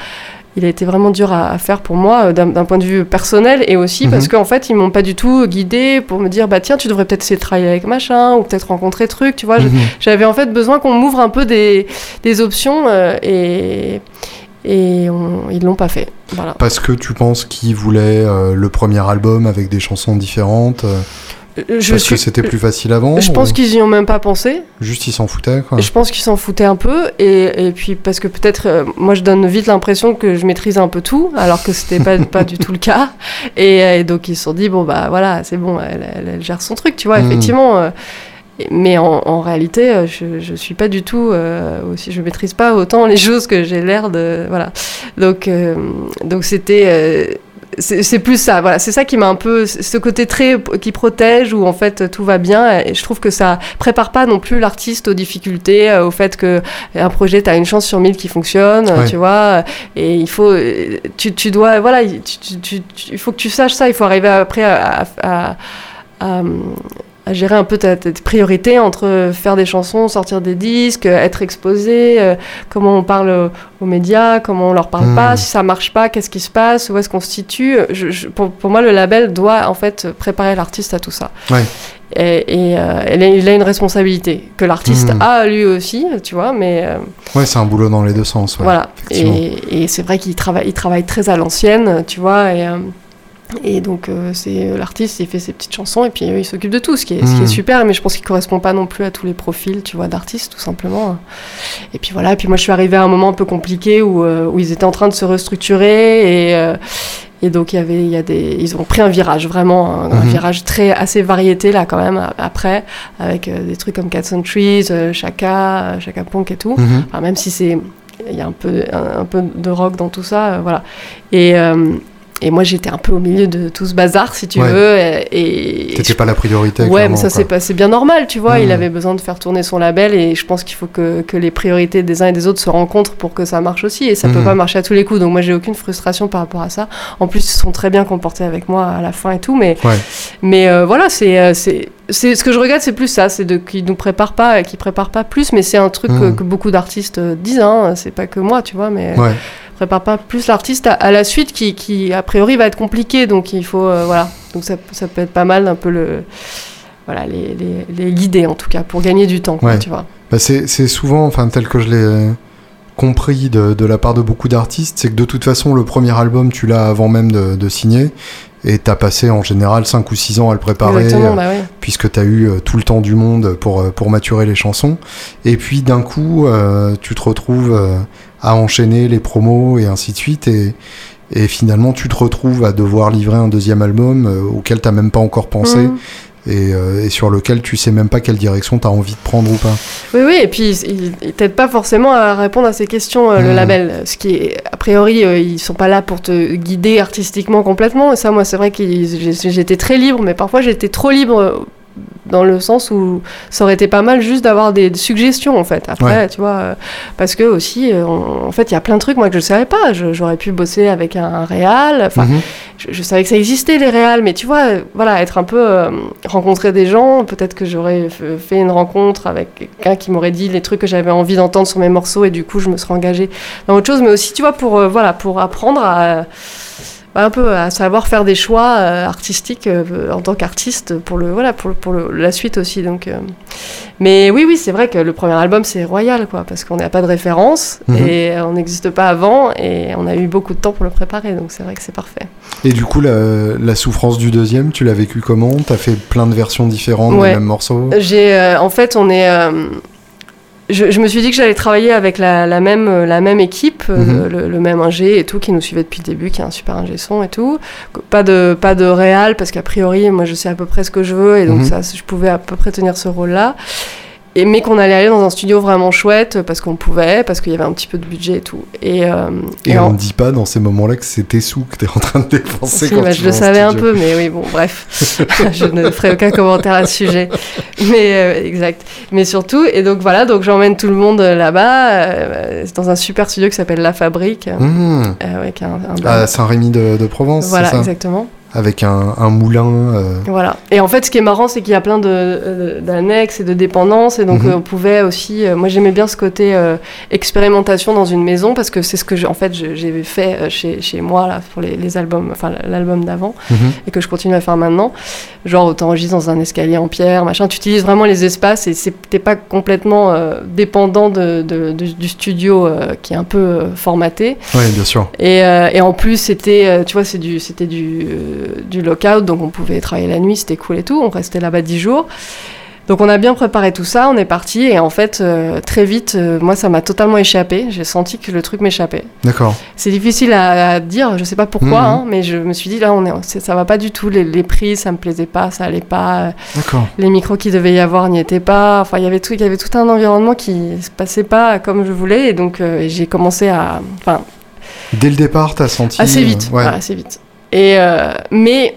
il a été vraiment dur à, à faire pour moi euh, d'un point de vue personnel et aussi Mhm. parce qu'en fait, ils m'ont pas du tout guidé pour me dire, bah tiens, tu devrais peut-être essayer de travailler avec machin, ou peut-être rencontrer truc, tu vois. Mhm. J'avais en fait besoin qu'on m'ouvre un peu des, des options euh, et, et on- ils l'ont pas fait. Voilà. Parce que tu penses qu'ils voulaient euh, le premier album avec des chansons différentes Euh, Je Parce suis- que c'était plus facile avant Je pense ou qu'ils y ont même pas pensé. Juste ils s'en foutaient quoi. Je pense qu'ils s'en foutaient un peu et, et puis parce que peut-être euh, moi je donne vite l'impression que je maîtrise un peu tout alors que c'était pas, pas du tout le cas et, euh, et donc ils se sont dit bon bah voilà c'est bon elle, elle- elle gère son truc tu vois Mhm. effectivement euh, mais en, en réalité euh, je, je suis pas du tout euh, aussi je maîtrise pas autant les choses que j'ai l'air de voilà donc euh, donc c'était euh, c'est plus ça, voilà, c'est ça qui m'a un peu, ce côté très qui protège où en fait tout va bien. Et je trouve que ça prépare pas non plus l'artiste aux difficultés, euh, au fait que un projet, tu as une chance sur mille qui fonctionne, Ouais. tu vois. Et il faut, euh, tu, tu dois, voilà, tu- tu- il faut que tu saches ça. Il faut arriver après à, à- à- à- à gérer un peu ta, tes priorités entre faire des chansons, sortir des disques, être exposé, euh, comment on parle aux, aux médias, comment on leur parle Hmm. pas, si ça marche pas, qu'est-ce qui se passe, où est-ce qu'on se situe. Je- je- pour, pour moi, le label doit en fait préparer l'artiste à tout ça. Ouais. et, et euh, il a une responsabilité que l'artiste Mhm. a lui aussi, tu vois, mais euh, Ouais, c'est un boulot dans les deux sens. ouais, voilà. Et, et c'est vrai qu'il travaille, il travaille très à l'ancienne, tu vois, et, et donc euh, c'est l'artiste, il fait ses petites chansons et puis euh, il s'occupe de tout, ce qui est, ce qui est super, mais je pense qu'il correspond pas non plus à tous les profils, tu vois, d'artistes, tout simplement. Et puis voilà, et puis moi je suis arrivée à un moment un peu compliqué où, euh, où ils étaient en train de se restructurer et, euh, et donc il y avait, il y a des, ils ont pris un virage vraiment, un, un Mhm. virage très assez variété là quand même a- après, avec euh, des trucs comme Cats and Trees, euh, Chaka, euh, Chaka Punk et tout. Enfin, même si c'est il y a un peu un, un peu de rock dans tout ça euh, voilà et euh, et moi j'étais un peu au milieu de tout ce bazar si tu Ouais. veux et, et T'étais pas la priorité. ouais mais ça c'est pas c'est bien normal tu vois il avait besoin de faire tourner son label et je pense qu'il faut que, que les priorités des uns et des autres se rencontrent pour que ça marche aussi et ça peut Mhm. pas marcher à tous les coups donc moi j'ai aucune frustration par rapport à ça en plus ils sont très bien comportés avec moi à la fin et tout mais Ouais. mais euh, voilà, c'est, euh, c'est, c'est ce que je regrette, c'est plus ça, c'est de qu'ils nous préparent pas, qu'ils préparent pas plus, mais c'est un truc que, que beaucoup d'artistes euh, disent, hein, c'est pas que moi, tu vois, mais Ouais. Préparent pas plus l'artiste à, à la suite qui, qui a priori va être compliqué, donc il faut, euh, voilà, donc ça, ça peut être pas mal un peu le, voilà, les, les, les guider en tout cas pour gagner du temps, quoi, tu vois. Bah, c'est souvent, enfin tel que je l'ai compris de, de la part de beaucoup d'artistes, c'est que de toute façon le premier album tu l'as avant même de, de signer et t'as passé en général 5 ou 6 ans à le préparer euh, bah ouais. puisque t'as eu euh, tout le temps du monde pour, euh, pour maturer les chansons et puis d'un coup euh, tu te retrouves euh, à enchaîner les promos et ainsi de suite et, et finalement tu te retrouves à devoir livrer un deuxième album euh, auquel t'as même pas encore pensé Mhm. et, euh, et sur lequel tu sais même pas quelle direction t'as envie de prendre ou pas. Oui, oui, et puis il, il t'aide pas forcément à répondre à ces questions, euh, le Mhm. label. Ce qui est, a priori, euh, ils sont pas là pour te guider artistiquement complètement. Et ça, moi, c'est vrai que j'étais très libre, mais parfois j'étais trop libre euh, dans le sens où ça aurait été pas mal juste d'avoir des, des suggestions, en fait. Après, tu vois, euh, parce que aussi, euh, en fait, il y a plein de trucs, moi, que je savais pas. J'aurais pu bosser avec un, un réal, enfin, Mhm. je, je savais que ça existait les réals, mais tu vois, euh, voilà, être un peu rencontrer des gens, peut-être que j'aurais fait une rencontre avec quelqu'un qui m'aurait dit les trucs que j'avais envie d'entendre sur mes morceaux et du coup je me serais engagée dans autre chose, mais aussi tu vois pour voilà pour apprendre à un peu à savoir faire des choix euh, artistiques euh, en tant qu'artiste pour le voilà pour, pour le- la suite aussi donc euh. mais oui oui c'est vrai que le premier album c'est royal quoi parce qu'on n'a pas de référence Mhm. et on n'existe pas avant et on a eu beaucoup de temps pour le préparer donc c'est vrai que c'est parfait Et du coup, la, la souffrance du deuxième, tu l'as vécu comment? T'as fait plein de versions différentes Ouais. des mêmes morceaux? J'ai, euh, en fait, on est. je, je me suis dit que j'allais travailler avec la, la même, euh, la même équipe, euh, Mhm. le, le même ingé et tout, qui nous suivait depuis le début, qui est un super ingé son et tout. Pas de, pas de réal, parce qu'a priori, moi, je sais à peu près ce que je veux, et donc Mhm. ça, je pouvais à peu près tenir ce rôle-là. Et, mais qu'on allait aller dans un studio vraiment chouette, parce qu'on pouvait, parce qu'il y avait un petit peu de budget et tout. Et, euh, Et et on en- ne dit pas dans ces moments-là que c'est tes sous que t'es en train de dépenser si, quand bah, tu je le savais un peu, mais oui, bon, bref, je ne ferai aucun commentaire à ce sujet. Mais euh, exact. Mais surtout, et donc voilà, donc j'emmène tout le monde euh, là-bas, euh, dans un super studio qui s'appelle La Fabrique, euh, Mmh. avec un. À Saint-Rémy de, de Provence, voilà, ça? exactement. Avec un, un moulin. euh, Voilà. Et en fait, ce qui est marrant, c'est qu'il y a plein de, euh, d'annexes et de dépendances. Et donc, Mhm. euh, on pouvait aussi. euh, moi, j'aimais bien ce côté euh, expérimentation dans une maison parce que c'est ce que, je- en fait, j'ai fait chez, chez moi là, pour les, les albums, enfin, l'album d'avant mhm. et que je continue à faire maintenant. Genre, t'enregistres dans un escalier en pierre, machin. Tu utilises vraiment les espaces et t'es pas complètement dépendant de, du studio qui est un peu formaté. Oui, bien sûr. Et, et en plus, c'était, tu vois, c'était du, euh, du lockout, donc on pouvait travailler la nuit, c'était cool et tout. On restait là-bas dix jours. Donc on a bien préparé tout ça, on est parti et en fait euh, très vite, euh, moi ça m'a totalement échappé. J'ai senti que le truc m'échappait. D'accord. C'est difficile à, à dire, je sais pas pourquoi, Mhm. hein, mais je me suis dit là on est, ça va pas du tout. Les, les prises, ça me plaisait pas, ça allait pas. D'accord. Les micros qu'il devait y avoir n'y étaient pas. Enfin il y avait tout, il y avait tout un environnement qui se passait pas comme je voulais et donc euh, j'ai commencé à, enfin Dès le départ, t'as senti. assez euh, vite, ouais. assez vite. Et euh, mais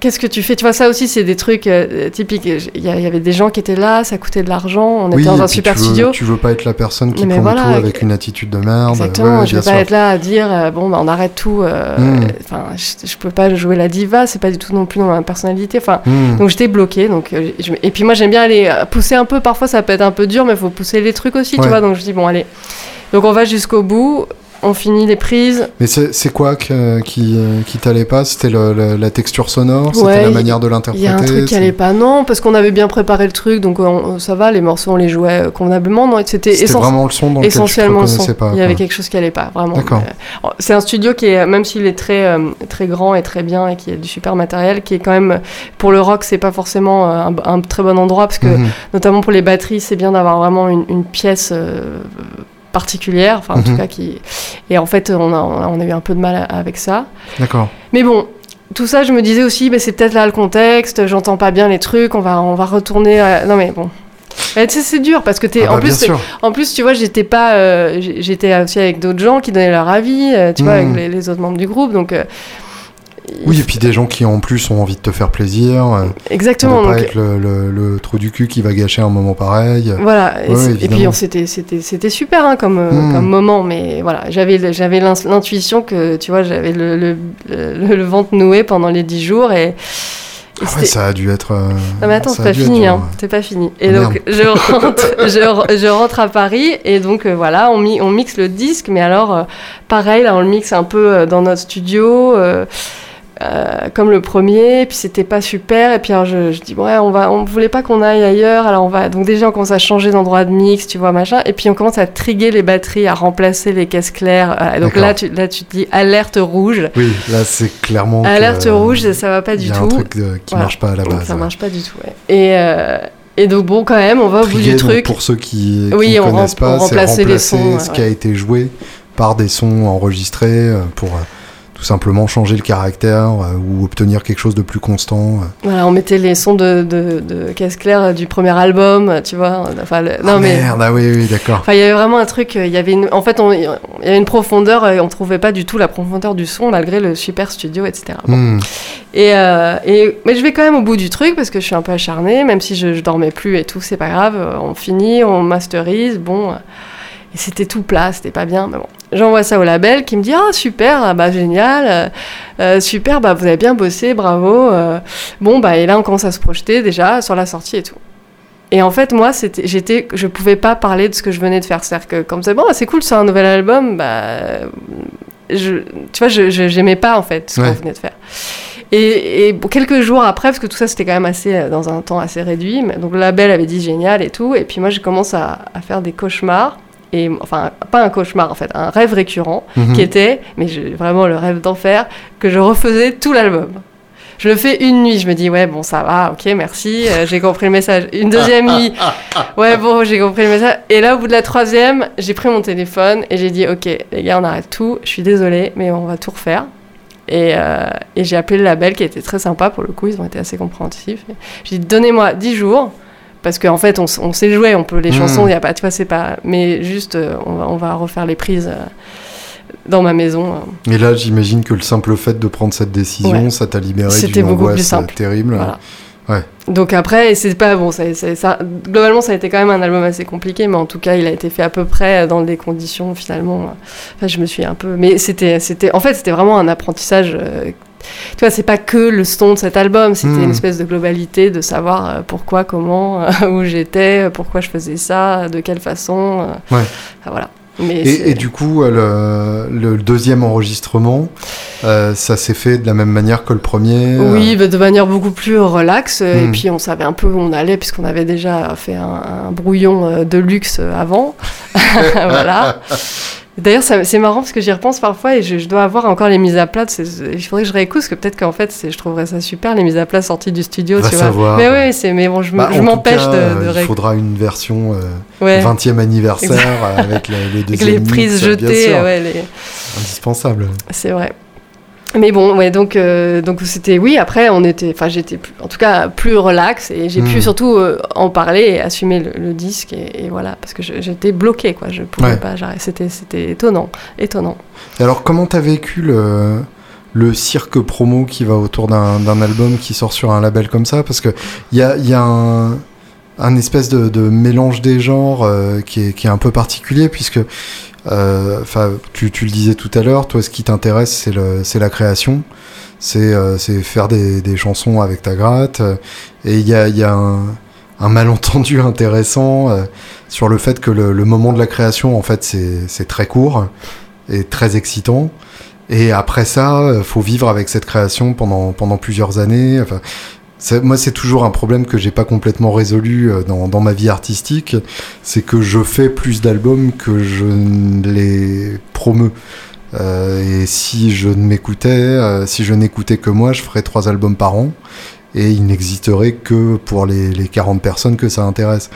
qu'est-ce que tu fais? Tu vois, ça aussi, c'est des trucs euh, typiques. Il y, avait des gens qui étaient là, ça coûtait de l'argent. On Oui, était dans un super tu veux, studio. Tu veux pas être la personne qui Mais prend voilà, tout avec une attitude de merde. Exactement, Ouais, je bien pas sûr. être là à dire euh, bon bah on arrête tout. Mm. Je, je peux pas jouer la diva, c'est pas du tout non plus dans ma personnalité. Enfin, Hmm. donc j'étais bloquée. Donc je- et puis moi j'aime bien aller pousser un peu. Parfois ça peut être un peu dur, mais il faut pousser les trucs aussi, Ouais. tu vois. Donc je dis bon allez. Donc on va jusqu'au bout. On finit les prises. Mais c'est quoi que, qui, euh, qui t'allait pas? C'était la texture sonore? C'était la manière de l'interpréter Il y a un truc qui allait pas, non, parce qu'on avait bien préparé le truc, donc ça va, les morceaux on les jouait convenablement. Non, c'était vraiment le son dans essentiellement le son. Pas, il y avait quelque chose qui allait pas, vraiment. Oh, c'est un studio qui est, même s'il est très, euh, très grand et très bien et qui a du super matériel, qui est quand même, pour le rock, c'est pas forcément euh, un, très bon endroit, parce que, mhm. notamment pour les batteries, c'est bien d'avoir vraiment une, pièce particulière, enfin en tout mhm. cas qui. Et en fait, on a, on a eu un peu de mal avec ça. D'accord. Mais bon, tout ça, je me disais aussi, bah, c'est peut-être là le contexte, j'entends pas bien les trucs, on va, on va retourner. Non mais bon. c'est dur parce que t'es. Ah en, bah, plus, en plus, tu vois, j'étais pas. Euh, j'étais aussi avec d'autres gens qui donnaient leur avis, euh, tu vois, avec mhm. les, autres membres du groupe. Donc, euh, oui, et puis des gens qui en plus ont envie de te faire plaisir. Euh, Exactement. Pas être le, le, trou du cul qui va gâcher un moment pareil. Voilà. et, puis c'était c'était super hein, comme euh, hmm. comme moment, mais voilà, j'avais j'avais l'intuition que tu vois j'avais le, le, ventre noué pendant les dix jours et ah ça a dû être. Euh, non mais attends, c'est pas fini, hein. c'est pas fini. Et donc je rentre, je, je, rentre à Paris et donc voilà, on, mi on mixe le disque, mais alors pareil là, on le mixe un peu dans notre studio. Euh, comme le premier, puis c'était pas super, et puis alors je, je, dis ouais on va, on voulait pas qu'on aille ailleurs, alors on va, donc déjà on commence à changer d'endroit de mix, tu vois machin, et puis on commence à triguer les batteries, à remplacer les caisses claires, euh, donc là tu, là tu te dis alerte rouge. Oui, là c'est clairement alerte rouge, ça va pas du tout. Un truc qui marche pas à la base. ça marche pas du tout. Ouais. Et euh, et donc bon quand même, on va au bout du truc. Pour ceux qui, oui, ne connaissent pas, c'est remplacer les sons, ce qui a été joué par des sons enregistrés pour tout simplement changer le caractère euh, ou obtenir quelque chose de plus constant. Euh. Voilà, on mettait les sons de, de, de Caisse Claire du premier album, tu vois. Enfin, non, ah, mais... Merde, ah oui, oui, d'accord. Enfin, il y avait vraiment un truc, il y avait une... en fait, il y avait une profondeur et on trouvait pas du tout la profondeur du son malgré le super studio, etc. Hmm. Et, euh, et, mais je vais quand même au bout du truc parce que je suis un peu acharnée, même si je, je dormais plus et tout, c'est pas grave. On finit, on masterise, bon. C'était tout plat, c'était pas bien, mais bon. J'envoie ça au label qui me dit Ah, super, ah, bah génial, euh, euh, super, bah vous avez bien bossé, bravo. Euh. bon, bah et là on commence à se projeter déjà sur la sortie et tout. Et en fait, moi, c'était, j'étais, je pouvais pas parler de ce que je venais de faire. C'est-à-dire que comme c'est bon, c'est cool, c'est un nouvel album, bah, je, tu vois, je, j'aimais pas en fait ce qu'on venait de faire. Et, et quelques jours après, parce que tout ça c'était quand même assez dans un temps assez réduit, donc le label avait dit génial et tout, et puis moi je commence à, à faire des cauchemars et enfin pas un cauchemar en fait, un rêve récurrent mhm. qui était, mais vraiment le rêve d'enfer, que je refaisais tout l'album. Je le fais une nuit, je me dis ouais bon ça va, ok merci, euh, j'ai compris le message. Une deuxième nuit, ouais bon j'ai compris le message. Et là au bout de la troisième, j'ai pris mon téléphone et j'ai dit ok les gars on arrête tout, je suis désolée mais on va tout refaire. Et, euh, et j'ai appelé le label qui était très sympa pour le coup, ils ont été assez compréhensifs. J'ai dit donnez-moi 10 jours, parce qu'en fait, on, sait jouer, on peut les hmm. chansons, il y a pas, tu vois, c'est pas. Mais juste, euh, on va, refaire les prises euh, dans ma maison. Euh. Et là, j'imagine que le simple fait de prendre cette décision, ça t'a libéré d'une angoisse terrible. Ouais. Donc après, c'est pas bon. Ça, ça, globalement, ça a été quand même un album assez compliqué, mais en tout cas, il a été fait à peu près dans des conditions finalement. Enfin, je me suis un peu, mais c'était, c'était, en fait, c'était vraiment un apprentissage tu vois, c'est pas que le son de cet album, c'était une hmm. espèce de globalité de savoir euh, pourquoi, comment, euh, où j'étais, pourquoi je faisais ça, de quelle façon. Euh, ouais. voilà. Mais et, du coup, le, deuxième enregistrement, ça s'est fait de la même manière que le premier Oui, bah, de manière beaucoup plus relaxe. Et hmm. puis, on savait un peu où on allait, puisqu'on avait déjà fait un brouillon de luxe avant. voilà. D'ailleurs, c'est marrant parce que j'y repense parfois et je, dois avoir encore les mises à plat. Il faudrait que je réécoute parce que peut-être qu'en fait, je trouverais ça super, les mises à plat sorties du studio. tu vois. Mais oui, mais bon, je bah, m'empêche de, de, Il faudra une version 20e euh, anniversaire avec les, les, les prises jetées. Ouais, les... Indispensable. C'est vrai. Mais bon, ouais, donc euh, donc c'était oui. Après, on était, enfin, j'étais en tout cas plus relax et j'ai pu hmm. surtout euh, en parler et assumer le, disque et, voilà parce que j'étais bloqué quoi. Je pouvais pas. C'était c'était étonnant, étonnant. alors, comment t'as vécu le le cirque promo qui va autour d'un album qui sort sur un label comme ça? Parce que il y a, y a un, un espèce de, de, mélange des genres euh, qui, est, qui est un peu particulier puisque enfin, tu, tu, le disais tout à l'heure, toi, ce qui t'intéresse, c'est la création, c'est euh, faire des, des, chansons avec ta gratte. et il y a, y a un, un, malentendu intéressant euh, sur le fait que le, le, moment de la création, en fait, c'est très court. est très excitant. Et après ça, faut vivre avec cette création pendant pendant plusieurs années. Enfin, moi, c'est toujours un problème que j'ai pas complètement résolu euh, dans, ma vie artistique. C'est que je fais plus d'albums que je ne les promeux. Euh, et si je ne m'écoutais, euh, si je n'écoutais que moi, je ferais trois albums par an. Et il n'existerait que pour les, les 40 personnes que ça intéresse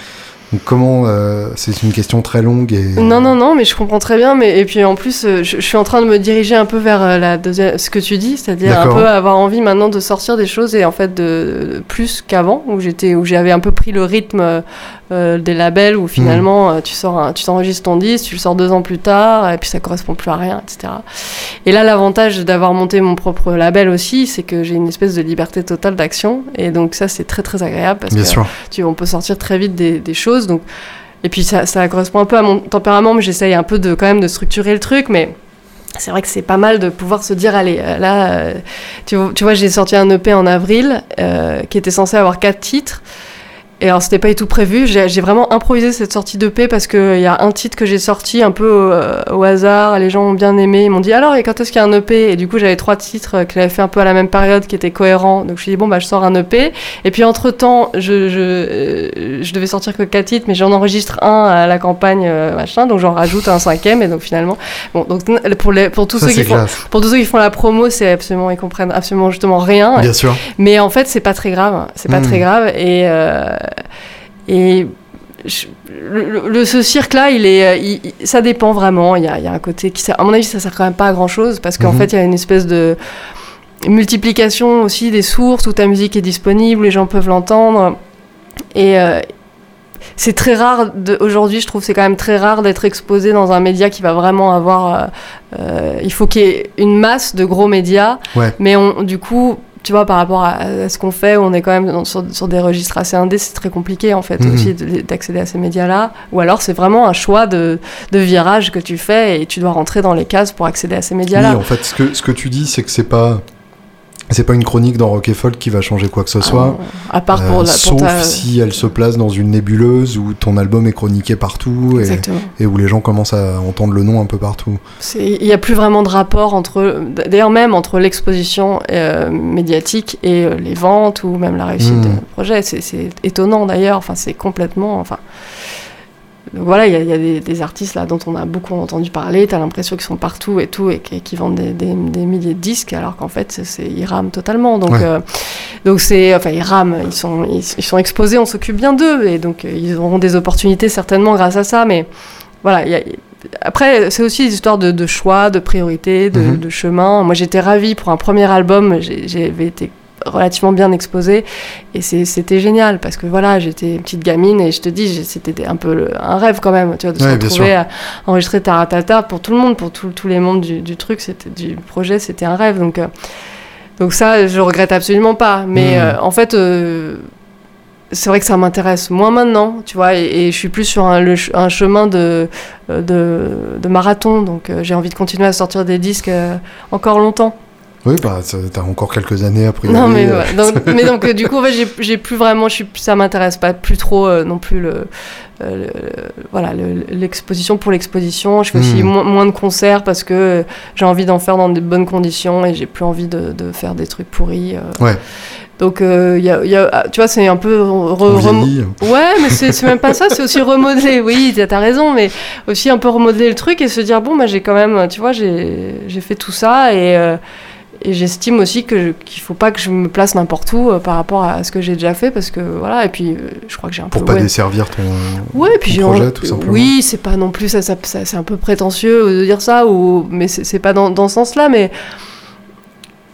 comment euh, c'est une question très longue et non non non mais je comprends très bien mais et puis en plus euh, je, suis en train de me diriger un peu vers euh, la deuxième ce que tu dis c'est-à-dire un peu avoir envie maintenant de sortir des choses et en fait de, plus qu'avant où j'étais où j'avais un peu pris le rythme des labels où finalement tu sors tu t'enregistres ton disque tu le sors deux ans plus tard et puis ça correspond plus à rien etc et là l'avantage d'avoir monté mon propre label aussi c'est que j'ai une espèce de liberté totale d'action et donc ça c'est très très agréable parce que Tu, on peut sortir très vite des, des choses donc, et puis ça, ça, correspond un peu à mon tempérament, mais j'essaye un peu de quand même de structurer le truc, mais c'est vrai que c'est pas mal de pouvoir se dire allez euh, là euh, tu, vois j'ai sorti un EP en avril euh, qui était censé avoir quatre titres et alors, c'était pas du tout prévu. J'ai vraiment improvisé cette sortie de paix parce qu'il y a un titre que j'ai sorti un peu au, hasard. Les gens ont bien aimé. Ils m'ont dit alors, et quand est-ce qu'il y a un EP Et du coup, j'avais trois titres que j'avais fait un peu à la même période qui étaient cohérents. Donc, je me suis dit, bon, bah, je sors un EP. Et puis, entre-temps, je, je, euh, je devais sortir que quatre titres, mais j'en enregistre un à la campagne, euh, machin. Donc, j'en rajoute un cinquième. Et donc, finalement, bon, donc, pour, les, pour, tous ceux qui font, pour tous ceux qui font la promo, c'est absolument, ils comprennent absolument justement rien. Bien sûr. Mais en fait, c'est pas très grave. C'est pas hmm. très grave. Et. Euh, et le, ce cirque-là, il est, ça dépend vraiment. Il y, a, il y, a, un côté qui, à mon avis, ça sert quand même pas à grand chose parce qu'en mhm. fait, il y a une espèce de multiplication aussi des sources où ta musique est disponible, les gens peuvent l'entendre. Et euh, c'est très rare, aujourd'hui, je trouve, c'est quand même très rare d'être exposé dans un média qui va vraiment avoir. Euh, euh, il faut qu'il y ait une masse de gros médias, mais on, du coup tu vois, par rapport à, ce qu'on fait, on est quand même sur, des registres assez indés, c'est très compliqué en fait mhm. aussi d'accéder à ces médias-là. Ou alors c'est vraiment un choix de, de, virage que tu fais et tu dois rentrer dans les cases pour accéder à ces médias-là. Oui, en fait, ce que, ce que tu dis, c'est que c'est pas c'est pas une chronique dans Rock Folk qui va changer quoi que ce soit. à part pour, euh, sauf si elle se place dans une nébuleuse où ton album est chroniqué partout et, et, où les gens commencent à entendre le nom un peu partout. Il n'y a plus vraiment de rapport entre, d'ailleurs même entre l'exposition euh, médiatique et euh, les ventes ou même la réussite hmm. du projet. C'est étonnant d'ailleurs. Enfin, c'est complètement, enfin. Donc voilà, il y a, des, artistes là dont on a beaucoup entendu parler, tu as l'impression qu'ils sont partout et tout, et qui, vendent des, milliers de disques, alors qu'en fait, c'est, ils rament totalement. Donc, euh, donc c'est, enfin, ils rament, ils sont, ils, sont exposés, on s'occupe bien d'eux, et donc euh, ils auront des opportunités certainement grâce à ça, mais voilà, y a, après, c'est aussi des histoires de, choix, de priorités, de, mm-hmm. de chemin. Moi, j'étais ravie pour un premier album, j'avais été relativement bien exposé. Et c'était génial parce que voilà j'étais petite gamine et je te dis c'était un peu un rêve quand même tu vois de se retrouver à enregistrer Taratata pour tout le monde pour tous les membres du, truc c'était du projet c'était un rêve. Donc euh, donc ça je regrette absolument pas. Mais hmm. euh, en fait euh, c'est vrai que ça m'intéresse moins maintenant, tu vois, et, je suis plus sur un, un chemin de, de, de, marathon, donc j'ai envie de continuer à sortir des disques encore longtemps. Oui, bah, t'as encore quelques années après. Non, mais, donc, mais donc, du coup, en fait, j'ai plus vraiment, je suis, ça m'intéresse pas plus trop euh, non plus le, euh, voilà, l'exposition pour l'exposition. Je fais aussi hmm. moins de concerts parce que j'ai envie d'en faire dans de bonnes conditions et j'ai plus envie de, de, faire des trucs pourris. Euh. Ouais. Donc, il y a, y a, ah, tu vois, c'est un peu. ouais, mais c'est même pas ça, c'est aussi remodeler. Oui, t'as raison, mais aussi un peu remodeler le truc et se dire, bon, bah, j'ai quand même, tu vois, j'ai fait tout ça et et j'estime aussi que qu'il faut pas que je me place n'importe où euh, par rapport à ce que j'ai déjà fait parce que voilà et puis euh, je crois que j'ai un pour peu pas desservir ton, ouais, puis projet tout simplement. oui c'est pas non plus ça, ça, c'est un peu prétentieux de dire ça ou mais c'est pas dans, dans ce sens là mais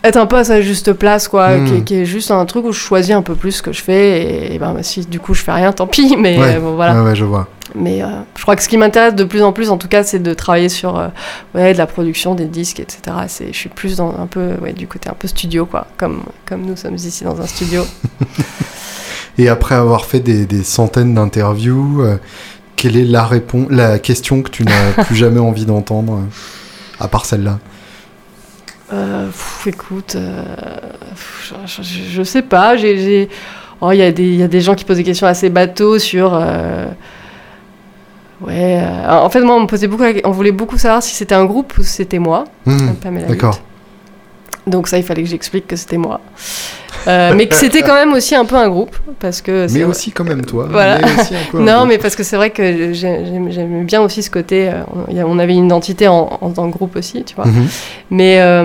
être un peu à sa juste place quoi hmm. qui, est juste un truc où je choisis un peu plus ce que je fais et, ben si du coup je fais rien tant pis mais euh, bon, voilà ouais, ouais je vois mais euh, je crois que ce qui m'intéresse de plus en plus, en tout cas, c'est de travailler sur euh, ouais, de la production, des disques, etc. Je suis plus dans un peu, ouais, du côté un peu studio, quoi, comme, comme nous sommes ici dans un studio. Et après avoir fait des, des centaines d'interviews, euh, quelle est la, réponse, la question que tu n'as plus jamais envie d'entendre, à part celle-là? Écoute, je, je, sais pas. Oh, il y, y, a des gens qui posent des questions assez bateaux sur Ouais, euh, en fait, moi, on me posait beaucoup, on voulait beaucoup savoir si c'était un groupe ou si c'était moi, Hmm, D'accord. Donc ça, il fallait que j'explique que c'était moi. Euh, mais que c'était quand même aussi un peu un groupe, parce que... Mais aussi quand même toi. Voilà. mais aussi un peu un Non, mais parce que c'est vrai que j'aimais bien aussi ce côté... euh, on- avait une identité en, en tant que groupe aussi, tu vois. Mhm. Mais euh,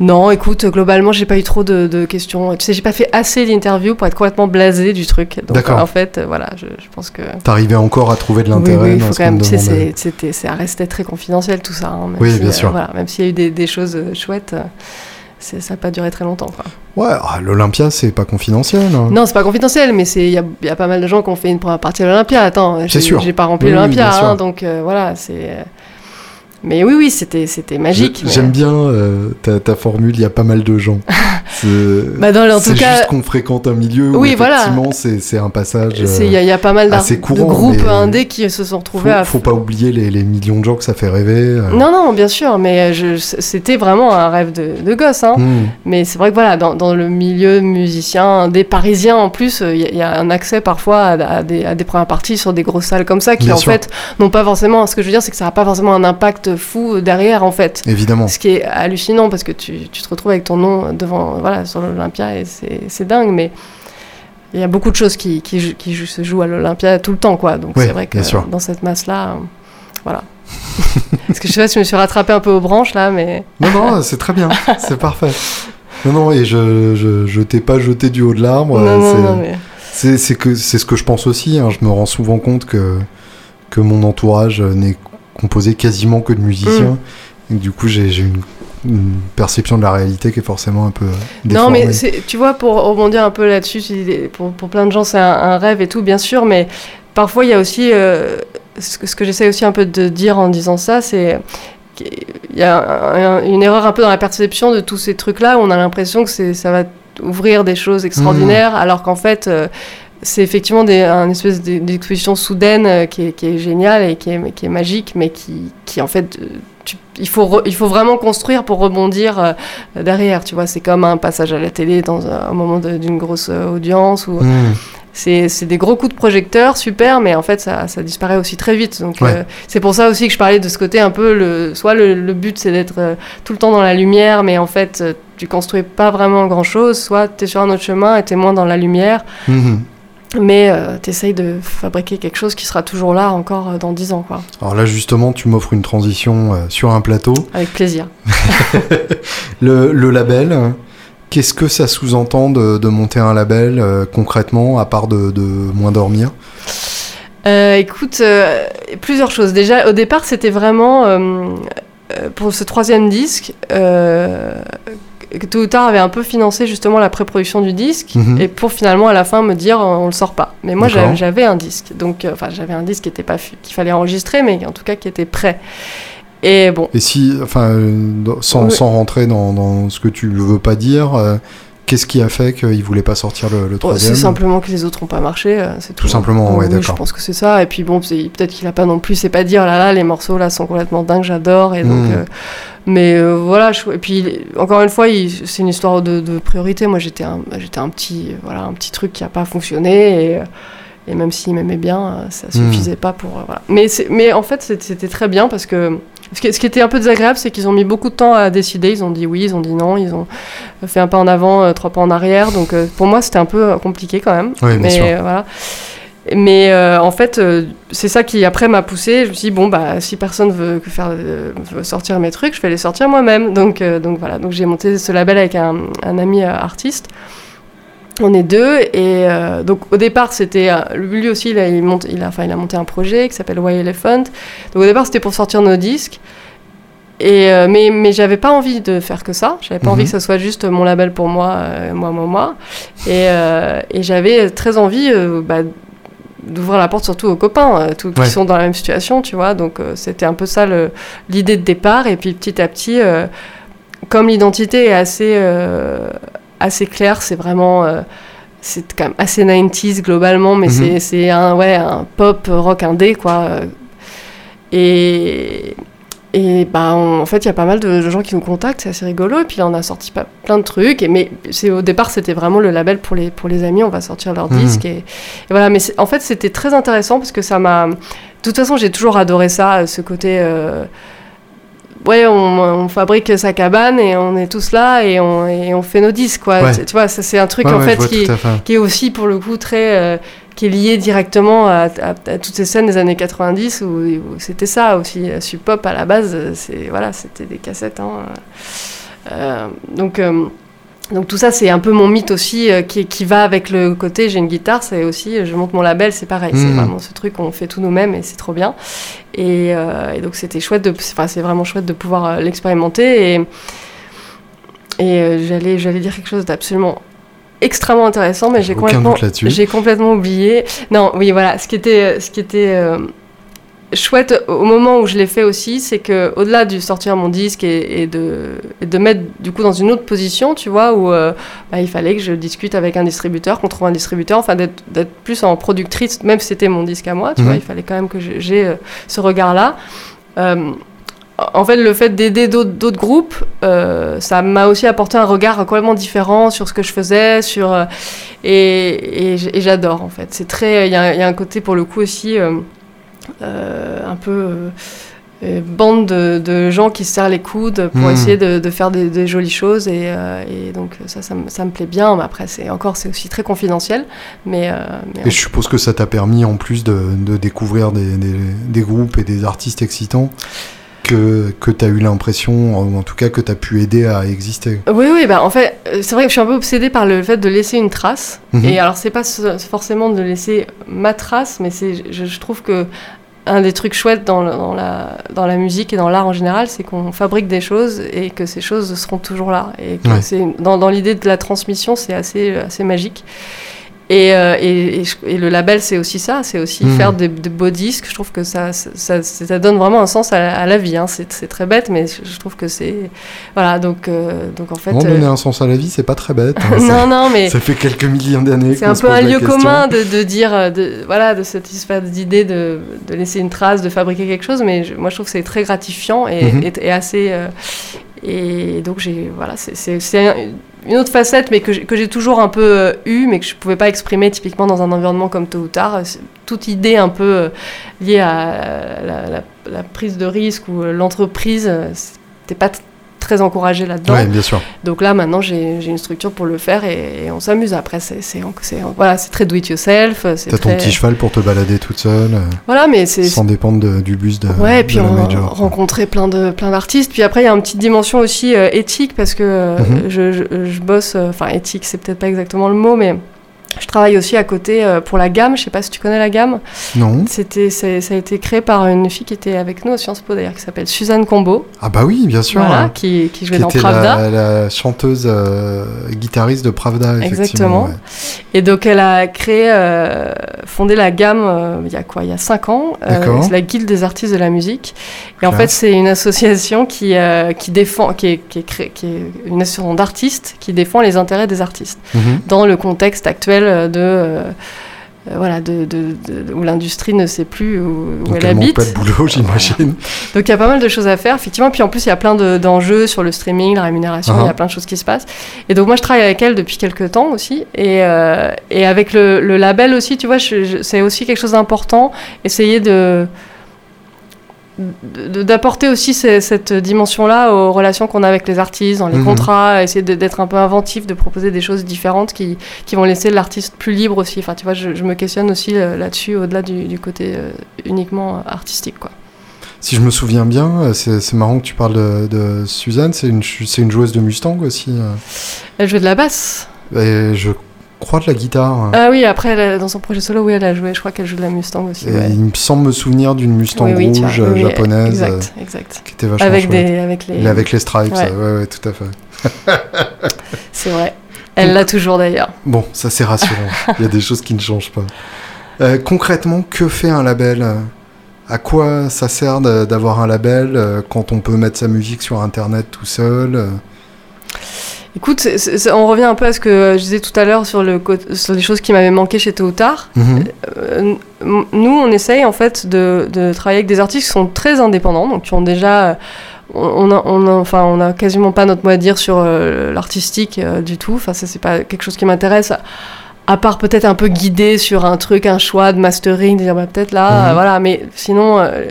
non, écoute, globalement, j'ai pas eu trop de, de questions. Tu sais, j'ai pas fait assez d'interviews pour être complètement blasé du truc. D'accord. en fait, euh, voilà, je, je pense que. T'arrivais encore à trouver de Oui, l'intérêt oui, il dans faut quand même. Tu sais, c'est- restait très confidentiel tout ça. hein, Oui, si, bien euh, sûr. voilà, même s'il y a eu des, des choses euh, chouettes, ça n'a pas duré très longtemps. Quoi. Ouais, ah, l'Olympia, c'est pas confidentiel. hein. Non, c'est pas confidentiel, mais c'est il y y a pas mal de gens qui ont fait une première partie de l'Olympia. Attends, j'ai, pas rempli Oui, oui, l'Olympia, hein, donc euh, voilà, c'est. Euh, Mais oui, oui, c'était, c'était magique. Mais- J'aime bien euh, ta, ta formule, il y a pas mal de gens. C'est Bah, dans, en tout cas, juste qu'on fréquente un milieu où Oui, voilà. effectivement c'est c'est un passage. euh, Il y, a- il y a pas mal assez de courant, groupes indés qui se sont faut, retrouvés à. faut pas oublier les, les millions de gens que ça fait rêver. euh. Non, non, bien sûr, mais je, c'était vraiment un rêve de, de gosse. Hein. Hmm. Mais c'est vrai que voilà, dans, dans le milieu musicien, des Parisiens en plus, euh, il y, a- y un accès parfois à, à des, à des premières parties sur des grosses salles comme ça qui Bien en sûr. fait n'ont pas forcément. Ce que je veux dire, c'est que ça n'a pas forcément un impact fou derrière en fait. Évidemment. Ce qui est hallucinant parce que tu, tu te retrouves avec ton nom devant, voilà, sur l'Olympia et c'est dingue, mais il y a beaucoup de choses qui, qui, qui se jouent à l'Olympia tout le temps, quoi. Donc Oui, c'est vrai que dans cette masse-là, voilà. Parce que je sais pas si je me suis rattrapé un peu aux branches là, mais Non, non, c'est très bien, c'est parfait. Non, non, et je, je, je t'ai pas jeté du haut de l'arbre. c'est- mais ce que je pense aussi. hein. Je me rends souvent compte que que mon entourage n'est composé quasiment que de musiciens. Mm. Et du coup, j'ai une, une perception de la réalité qui est forcément un peu euh, non, déformée. mais c'est- tu vois, pour rebondir un peu là-dessus, pour, pour plein de gens, c'est un, un rêve et tout, bien sûr, mais parfois il y a aussi euh, ce que, j'essaie aussi un peu de dire en disant ça, c'est qu'il y a un- un- une erreur un peu dans la perception de tous ces trucs-là où on a l'impression que ça va ouvrir des choses extraordinaires, alors qu'en fait. euh, c'est effectivement des, un espèce d'e- d'exposition soudaine euh, qui, est, qui est géniale et qui est, qui est magique, mais qui, qui en fait, euh, tu- il, faut re- il faut vraiment construire pour rebondir euh, derrière. Tu vois, c'est comme un passage à la télé dans un, un moment d'une grosse audience. Ou, Hmm. c'est des gros coups de projecteur, super, mais en fait, ça, ça disparaît aussi très vite. Donc, Ouais. euh, c'est pour ça aussi que je parlais de ce côté un peu. Le, soit le, le but, c'est d'être euh, tout le temps dans la lumière, mais en fait, euh, tu construis pas vraiment grand chose. Soit tu es sur un autre chemin et tu es moins dans la lumière, Mhm. Mais tu essayes de fabriquer quelque chose qui sera toujours là encore euh, dans 10 ans, quoi. Alors là, justement, tu m'offres une transition euh, sur un plateau. Avec plaisir. Le, le label, euh, qu'est-ce que ça sous-entend de, de monter un label euh, concrètement, à part de, de moins dormir? Euh, écoute, euh, plusieurs choses. Déjà, au départ, c'était vraiment euh, euh, pour ce troisième disque. Tôt ou tard avait un peu financé justement la pré-production du disque Mhm. et pour finalement à la fin me dire on le sort pas. Mais moi j'avais un disque, donc euh, enfin j'avais un disque qui était pas qu'il fallait enregistrer, mais en tout cas qui était prêt. Et bon, Et si, enfin, euh, sans, Oui. sans rentrer dans, dans ce que tu ne veux pas dire, euh, qu'est-ce qui a fait qu'il voulait pas sortir le, le Bon, troisième? C'est simplement que les autres n'ont pas marché, c'est tout. Tout simplement, ouais, Oui, d'accord. Je pense que c'est ça. Et puis bon, peut-être qu'il a pas non plus, c'est pas dire, là là, les morceaux là sont complètement dingues, j'adore. Et donc, Mm. euh, mais euh, voilà. Je, et puis encore une fois, c'est une histoire de, de priorité. Moi, j'étais un, j'étais un petit, voilà, un petit truc qui a pas fonctionné. Et, euh, et même s'il m'aimait bien, euh, ça Mm. suffisait pas pour. euh, voilà. Mais, mais en fait, c'était très bien parce que ce qui, ce qui était un peu désagréable, c'est qu'ils ont mis beaucoup de temps à décider. Ils ont dit oui, ils ont dit non, ils ont fait un pas en avant, trois pas en arrière. Donc euh, pour moi, c'était un peu compliqué quand même. Oui, mais voilà. Mais euh, en fait, euh, c'est ça qui après m'a poussé. Je me suis dit bon bah si personne veut que faire euh, veut sortir mes trucs, je vais les sortir moi-même. Donc donc voilà. Donc j'ai monté ce label avec un, un ami artiste. On est deux et donc au départ c'était lui aussi il a, il monte, il a enfin il a monté un projet qui s'appelle Why Elephant. Donc au départ c'était pour sortir nos disques. Et mais mais j'avais pas envie de faire que ça. J'avais pas Mhm. envie que ça soit juste mon label pour moi, moi moi moi. Et, et j'avais très envie bah, d'ouvrir la porte surtout aux copains, euh, tous, Ouais. qui sont dans la même situation, tu vois. Donc euh, c'était un peu ça l'idée de départ. Et puis petit à petit, euh, comme l'identité est assez, euh, assez claire, c'est vraiment... c'est quand même assez 90s globalement, mais c'est- c'est un, ouais, un pop rock indé, quoi. Et, et bah, en fait, il y a pas mal de gens qui nous contactent, c'est assez rigolo. Et puis là, on a sorti pas, plein de trucs. Et, mais au départ, c'était vraiment le label pour les, pour les amis, on va sortir leur disque. Et, voilà, mais en fait, c'était très intéressant parce que ça m'a. De toute façon, j'ai toujours adoré ça, ce côté. Euh... Ouais, on, on, fabrique sa cabane et on est tous là et on, et on fait nos disques, quoi. Tu vois, c'est un truc, en fait, qui, qui, est aussi, pour le coup, très. Euh, qui est lié directement à, toutes ces scènes des années 90 où, c'était ça aussi. Sub Pop à la base, c'est voilà, c'était des cassettes. Hein. Euh, donc euh, donc tout ça, c'est un peu mon mythe aussi euh, qui, qui, va avec le côté j'ai une guitare, c'est aussi je monte mon label, c'est pareil, c'est hmm. vraiment ce truc on fait tout nous-mêmes et c'est trop bien. Et, et donc c'était chouette de, c'est vraiment chouette de pouvoir l'expérimenter et et j'allais j'allais dire quelque chose d'absolument extrêmement intéressant, mais j'ai complètement, j'ai complètement oublié. Non, oui, voilà, ce qui était, ce qui était euh, chouette au moment où je l'ai fait aussi, c'est que au-delà du sortir mon disque et, de, de mettre du coup dans une autre position, tu vois, où euh, bah, il fallait que je discute avec un distributeur, qu'on trouve un distributeur, enfin d'être plus en productrice, même si c'était mon disque à moi, tu vois, mhm. il fallait quand même que j'ai euh, ce regard-là en fait, le fait d'aider d'autres groupes, euh, ça m'a aussi apporté un regard complètement différent sur ce que je faisais, sur euh, et, j'adore en fait. C'est très, il y, a un côté pour le coup aussi euh, un peu bande de, gens qui se serrent les coudes pour hmm. essayer de, faire des, jolies choses et, donc ça, ça, me plaît bien. Mais après, c'est encore, c'est aussi très confidentiel. Mais, et je suppose que ça t'a permis en plus de, découvrir des groupes et des artistes excitants que, que tu as eu l'impression, ou en tout cas que tu as pu aider à exister. Oui, oui, bah, en fait, euh, c'est vrai que je suis un peu obsédée par le fait de laisser une trace. Mhm. Et alors, c'est pas forcément de laisser ma trace, mais c'est, je, trouve que un des trucs chouettes dans, dans, la, dans la musique et dans l'art en général, c'est qu'on fabrique des choses et que ces choses seront toujours là. Et que c'est, dans, dans l'idée de la transmission, c'est assez, assez magique. Euh, et, et, le label, c'est aussi ça, c'est aussi hmm. faire de, beaux disques. Je trouve que ça, ça, ça, donne vraiment un sens à, la vie. Hein. C'est très bête, mais je, trouve que c'est. Voilà, donc, euh, donc en fait. donner euh, un sens à la vie, c'est pas très bête. Hein. non, non, mais. Ça fait quelques millions d'années. C'est un peu un lieu commun de, de, dire, de, voilà, de espèce d'idée de, de, laisser une trace, de fabriquer quelque chose, mais moi je trouve que c'est très gratifiant et, mhm. et, assez. et donc, j'ai. Voilà, c'est une autre facette, mais que j'ai toujours un peu euh, eu, mais que je ne pouvais pas exprimer typiquement dans un environnement comme tôt ou tard. Toute idée un peu euh, liée à la, prise de risque ou euh, l'entreprise, c'était pas très encouragé là-dedans. Ouais, bien sûr. Donc là, maintenant, j'ai une structure pour le faire et, on s'amuse. Après, c'est voilà, très do it yourself. T'as ton petit cheval pour te balader toute seule. Voilà, mais c'est sans dépendre du bus de. Ouais, et puis on, rencontrer plein de plein d'artistes. Puis après, il y a une petite dimension aussi euh, éthique parce que euh, mhm. je, je, je, bosse. Euh, enfin, éthique, c'est peut-être pas exactement le mot, mais je travaille aussi à côté euh, pour la gamme. Je sais pas si tu connais la gamme. Non. C'était, ça a été créé par une fille qui était avec nous à Sciences Po d'ailleurs, qui s'appelle Suzanne Combo. Ah bah oui, bien sûr. Voilà, qui, qui jouait dans Pravda. La, la chanteuse euh, guitariste de Pravda. Exactement. Et donc elle a créé, euh, fondé la gamme il y a quoi? Il y a cinq ans. c'est la Guilde des artistes de la musique. Et en fait, c'est une association qui, qui défend, qui est, qui est, qui est une association d'artistes qui défend les intérêts des artistes mhm. dans le contexte actuel de euh, voilà, de, où l'industrie ne sait plus où, elle, habite. pas de boulot, j'imagine. Donc il y a pas mal de choses à faire, effectivement. Puis en plus, il y a plein d'enjeux sur le streaming, la rémunération, il y a uh-huh. plein de choses qui se passent. Et donc moi, je travaille avec elle depuis quelques temps aussi. Et, euh, et avec le, label aussi, tu vois, c'est aussi quelque chose d'important. Essayer de d'apporter aussi cette dimension-là aux relations qu'on a avec les artistes, dans les mhm. contrats, essayer d'être un peu inventif, de proposer des choses différentes qui, qui vont laisser l'artiste plus libre aussi. Enfin, tu vois, je, me questionne aussi euh, là-dessus, au-delà du, côté euh, uniquement artistique, quoi. Si je me souviens bien, euh, c'est marrant que tu parles de, Suzanne, c'est une, une joueuse de Mustang aussi. Elle jouait de la basse. Et je crois de la guitare. Ah oui, après, dans son projet solo, oui, elle a joué. Je crois qu'elle joue de la Mustang aussi. Il me semble me souvenir d'une Mustang rouge euh, japonaise. Exact, exact. Qui était vachement avec Des, avec les... avec les stripes, ouais, ouais, tout à fait. c'est vrai. Elle l'a toujours d'ailleurs. Bon, ça c'est rassurant. Il y a des choses qui ne changent pas. Euh, concrètement, que fait un label? À quoi ça sert d'avoir un label euh, quand on peut mettre sa musique sur Internet tout seul Écoute, on revient un peu à ce que je disais tout à l'heure sur, le, cô- sur les choses qui m'avaient manqué chez Tôt ou Tard. Mhm. Euh, nous, on essaye en fait de, de travailler avec des artistes qui sont très indépendants, donc qui ont déjà. On a, on a- enfin, on a quasiment pas notre mot à dire sur euh, l'artistique euh, du tout. Enfin, ça, c'est pas quelque chose qui m'intéresse. À, à part peut-être un peu guider sur un truc, un choix de mastering, de dire bah, peut-être là, Mhm. euh, voilà. Mais sinon, euh,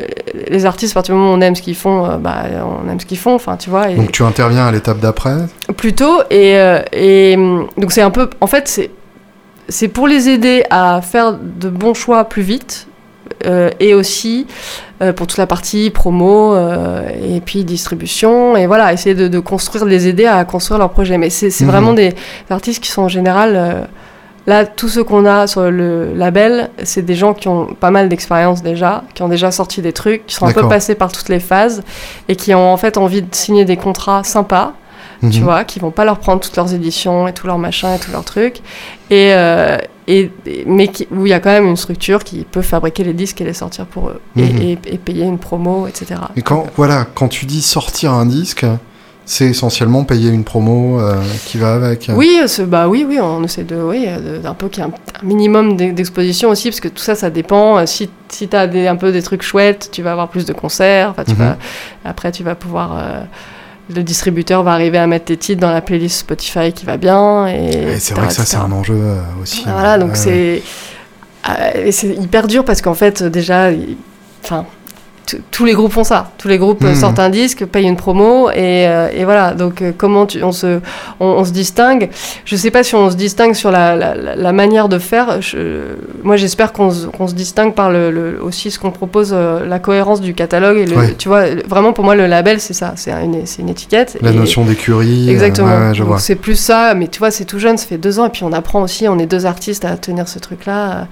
les artistes, à partir du moment où on aime ce qu'ils font, euh, bah, on aime ce qu'ils font. Enfin, tu vois. et- Donc tu interviens à l'étape d'après? Plutôt et, euh, et donc c'est un peu en fait c'est c'est pour les aider à faire de bons choix plus vite et aussi pour toute la partie promo et puis distribution et voilà essayer de, de construire de les aider à construire leur projet mais c'est Mhm. vraiment des artistes qui sont en général Là, tous ceux qu'on a sur le label, c'est des gens qui ont pas mal d'expérience déjà, qui ont déjà sorti des trucs, qui sont un peu passés par toutes les phases et qui ont en fait envie de signer des contrats sympas tu Mhm. vois, qui vont pas leur prendre toutes leurs éditions et tous leurs machins et tous leurs trucs, et, euh, et, mais qui- où il y a quand même une structure qui peut fabriquer les disques et les sortir pour eux, et- Mhm. et, et payer une promo, etc. Et quand, voilà, quand tu dis sortir un disque, c'est essentiellement payer une promo euh, qui va avec. Oui, ce- bah oui, oui, on essaie de, oui, euh, d'un peu qu'il y ait un, un minimum d'e- d'exposition aussi, parce que tout ça, ça dépend. Euh, Si, si tu as des, un peu des trucs chouettes, tu vas avoir plus de concerts. Tu Mhm. vas, après, tu vas pouvoir. euh, le distributeur va arriver à mettre tes titres dans la playlist Spotify qui va bien. Et, Et c'est vrai que ça, c'est un enjeu euh, aussi. Voilà, donc Euh, c'est euh, c'est hyper dur parce qu'en fait, déjà, enfin, tous les groupes font ça. Tous les groupes euh, Mhm. sortent un disque, payent une promo et, euh, et voilà. Donc euh, comment tu- on se on, on se distingue Je sais pas si on se distingue sur la, la, la- la manière de faire. Je- moi, j'espère qu'on se, se distingue par le, le- aussi ce qu'on propose, euh, la cohérence du catalogue et le, Ouais. tu vois, vraiment pour moi le label c'est ça, c'est une, étiquette. La et- notion d'écurie. Exactement. ouais, ouais, c'est plus ça, mais tu vois, c'est tout jeune, ça fait deux ans, et puis on apprend aussi, on est deux artistes à tenir ce truc-là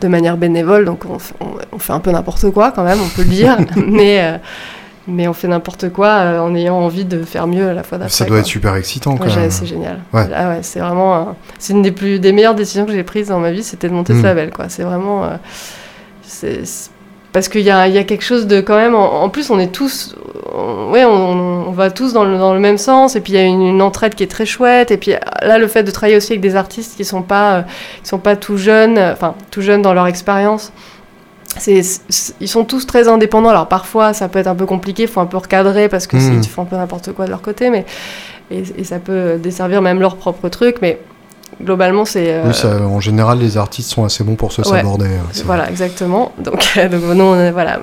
de manière bénévole, donc on, f- on- on fait un peu n'importe quoi quand même, on peut le dire, mais, euh, mais on fait n'importe quoi euh, en ayant envie de faire mieux à la fois d'après. Ça doit quoi. être super excitant quand Ouais, j'ai- même. c'est génial. Ouais. Ah ouais, c'est vraiment, un- c'est une des plus, des meilleures décisions que j'ai prises dans ma vie, c'était de monter Mm. ce label, quoi. C'est vraiment, euh, c'est parce qu'il y y a quelque chose de quand même. En, en plus, on est tous, on, ouais, on, on va tous dans le, dans le même sens, et puis il y a une, une entraide qui est très chouette. Et puis là, le fait de travailler aussi avec des artistes qui sont pas, qui sont pas tout jeunes, enfin tout jeunes dans leur expérience. Ils sont tous très indépendants. Alors parfois, ça peut être un peu compliqué, il faut un peu recadrer parce que Mm. ils font un peu n'importe quoi de leur côté, mais et, et ça peut desservir même leur propre truc. Mais globalement, c'est euh, Oui, ça, en général, les artistes sont assez bons pour se Ouais. saborder. c'est voilà, exactement. Donc, euh, donc nous, on est- voilà.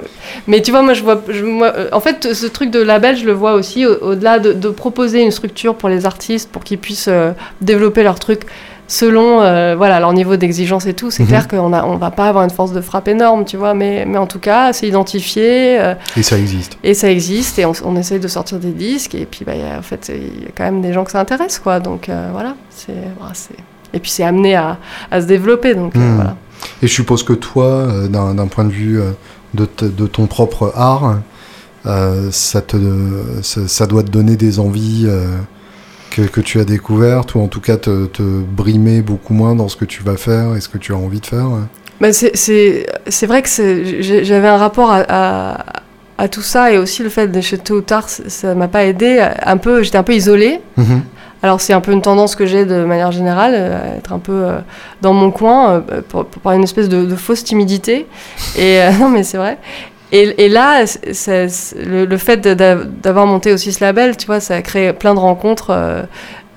Mais tu vois, moi, je vois, je- moi, euh, en fait, ce truc de label, je le vois aussi au- au-delà de, de proposer une structure pour les artistes pour qu'ils puissent euh, développer leur truc selon euh, voilà leur niveau d'exigence et tout. C'est Mhm. clair qu'on a, on va pas avoir une force de frappe énorme, tu vois. Mais, mais en tout cas, c'est identifié euh, Et ça existe. et ça existe et on, on essaye de sortir des disques et puis bah, a- en fait il y a quand même des gens que ça intéresse quoi. Donc euh, voilà, c'est, c'est et puis c'est amené à, à se développer donc voilà. Et je suppose que toi, d'un point de vue de, de ton propre art, ça, te, ça, ça doit te donner des envies que, que tu as découvertes, ou en tout cas te, te brimer beaucoup moins dans ce que tu vas faire et ce que tu as envie de faire. Bah, c'est, c'est, c'est vrai que j'avais un rapport à, à, à tout ça et aussi le fait chez tôt ou tard, ça- m'a pas aidé. Un peu, j'étais un peu isolée. Mhm. Alors c'est un peu une tendance que j'ai de manière générale, euh, à être un peu euh, dans mon coin, euh, par une espèce de, de fausse timidité. Et euh, non mais c'est vrai. Et, et là, le, le fait d'avoir monté aussi ce label, tu vois, ça a créé plein de rencontres euh,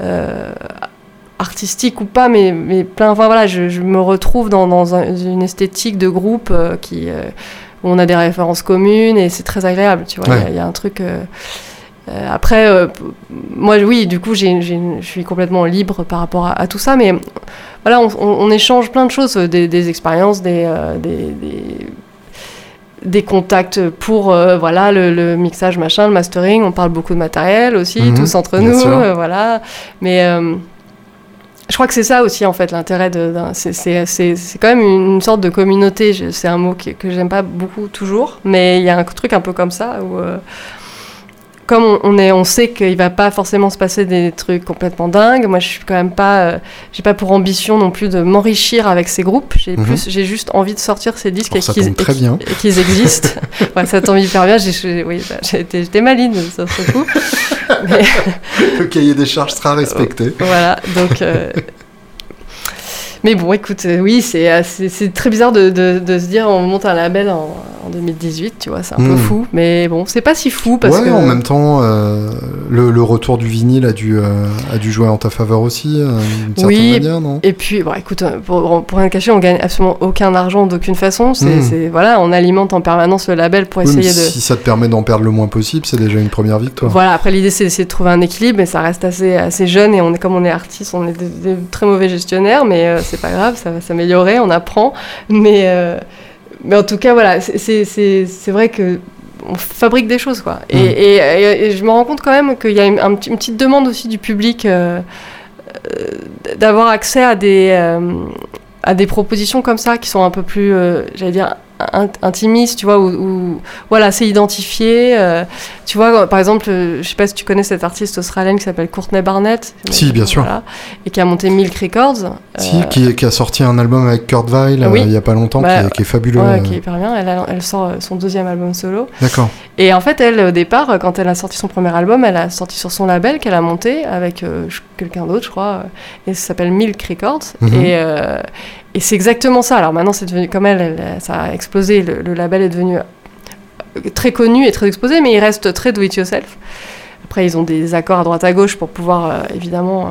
euh, artistiques ou pas, mais, mais plein. Enfin voilà, je, je me retrouve dans, dans un- une esthétique de groupe euh, qui euh, où on a des références communes et c'est très agréable, tu vois. Il y a- Ouais. il y, a un truc. euh, après, moi, oui, du coup, je suis complètement libre par rapport à, à tout ça, mais voilà, on, on- on échange plein de choses, des, des expériences, des, des, des, des contacts pour euh, voilà le, le mixage, machin, le mastering. On parle beaucoup de matériel aussi, Mhm, tous entre nous, euh, voilà. Mais euh, je crois que c'est ça aussi, en fait, l'intérêt de. d'un- c'est- C'est c'est- c'est quand même une, sorte de communauté. C'est un mot qui- que j'aime pas beaucoup toujours, mais il y a un truc un peu comme ça où. Comme on, on est, on sait qu'il va pas forcément se passer des trucs complètement dingues. Moi, je suis quand même pas, euh, j'ai pas pour ambition non plus de m'enrichir avec ces groupes. J'ai Mhm. plus, j'ai juste envie de sortir ces disques Oh, et qu'ils et qu'ils existent. ouais, ça tombe hyper bien. J'ai, oui, bah, j'étais maline sur ce coup. Mais Le cahier des charges sera respecté. voilà, donc. euh, Mais bon, écoute, euh, oui, c'est euh, c'est- c'est très bizarre de, de- de se dire on monte un label en, en 2018, tu vois, c'est un peu Mm. fou. Mais bon, c'est pas si fou parce ouais, que. en même temps, euh, le, le retour du vinyle a dû, euh, a dû jouer en ta faveur aussi, euh, d'une Oui, certaine manière, non? Et puis, bon, écoute, pour, pour rien cacher, on gagne absolument aucun argent d'aucune façon. C'est, Mm. c'est- voilà, on alimente en permanence le label pour Oui, mais essayer de. Si ça te permet d'en perdre le moins possible, c'est déjà une première victoire. Voilà, après l'idée c'est d'essayer de trouver un équilibre, mais ça reste assez, assez jeune et on est comme on est artiste, on est des, des très mauvais gestionnaires, mais c'est pas grave, ça va s'améliorer, on apprend. Mais, euh, mais en tout cas, voilà, c'est- vrai que on fabrique des choses, quoi. Et, Mm. et- et- et je me rends compte quand même qu'il y a une, un petit- une petite demande aussi du public euh, euh, d'avoir accès à des, à des propositions comme ça qui sont un peu plus, j'allais dire, in- intimistes, tu vois, où, où- voilà, c'est identifié. euh, tu vois, par exemple, euh, je sais pas si tu connais cette artiste australienne qui s'appelle Courtney Barnett. Si, bien sûr. Voilà, et qui a monté Milk Records. Si, euh, qui, qui a sorti un album avec Kurt Weill euh, il y a pas longtemps, Bah, qui, est, qui est fabuleux. ouais, qui est hyper bien. Elle, a- elle sort son deuxième album solo. D'accord. Et en fait, elle, au départ, quand elle a sorti son premier album, elle a sorti sur son label qu'elle a monté avec quelqu'un d'autre, je crois, et ça s'appelle Milk Records. Mhm. Et, et c'est exactement ça. Alors maintenant, c'est devenu comme elle, elle- ça a explosé. Le, le label est devenu euh, très connu et très exposé, mais il reste très do it yourself. Après, ils ont des accords à droite à gauche pour pouvoir euh, évidemment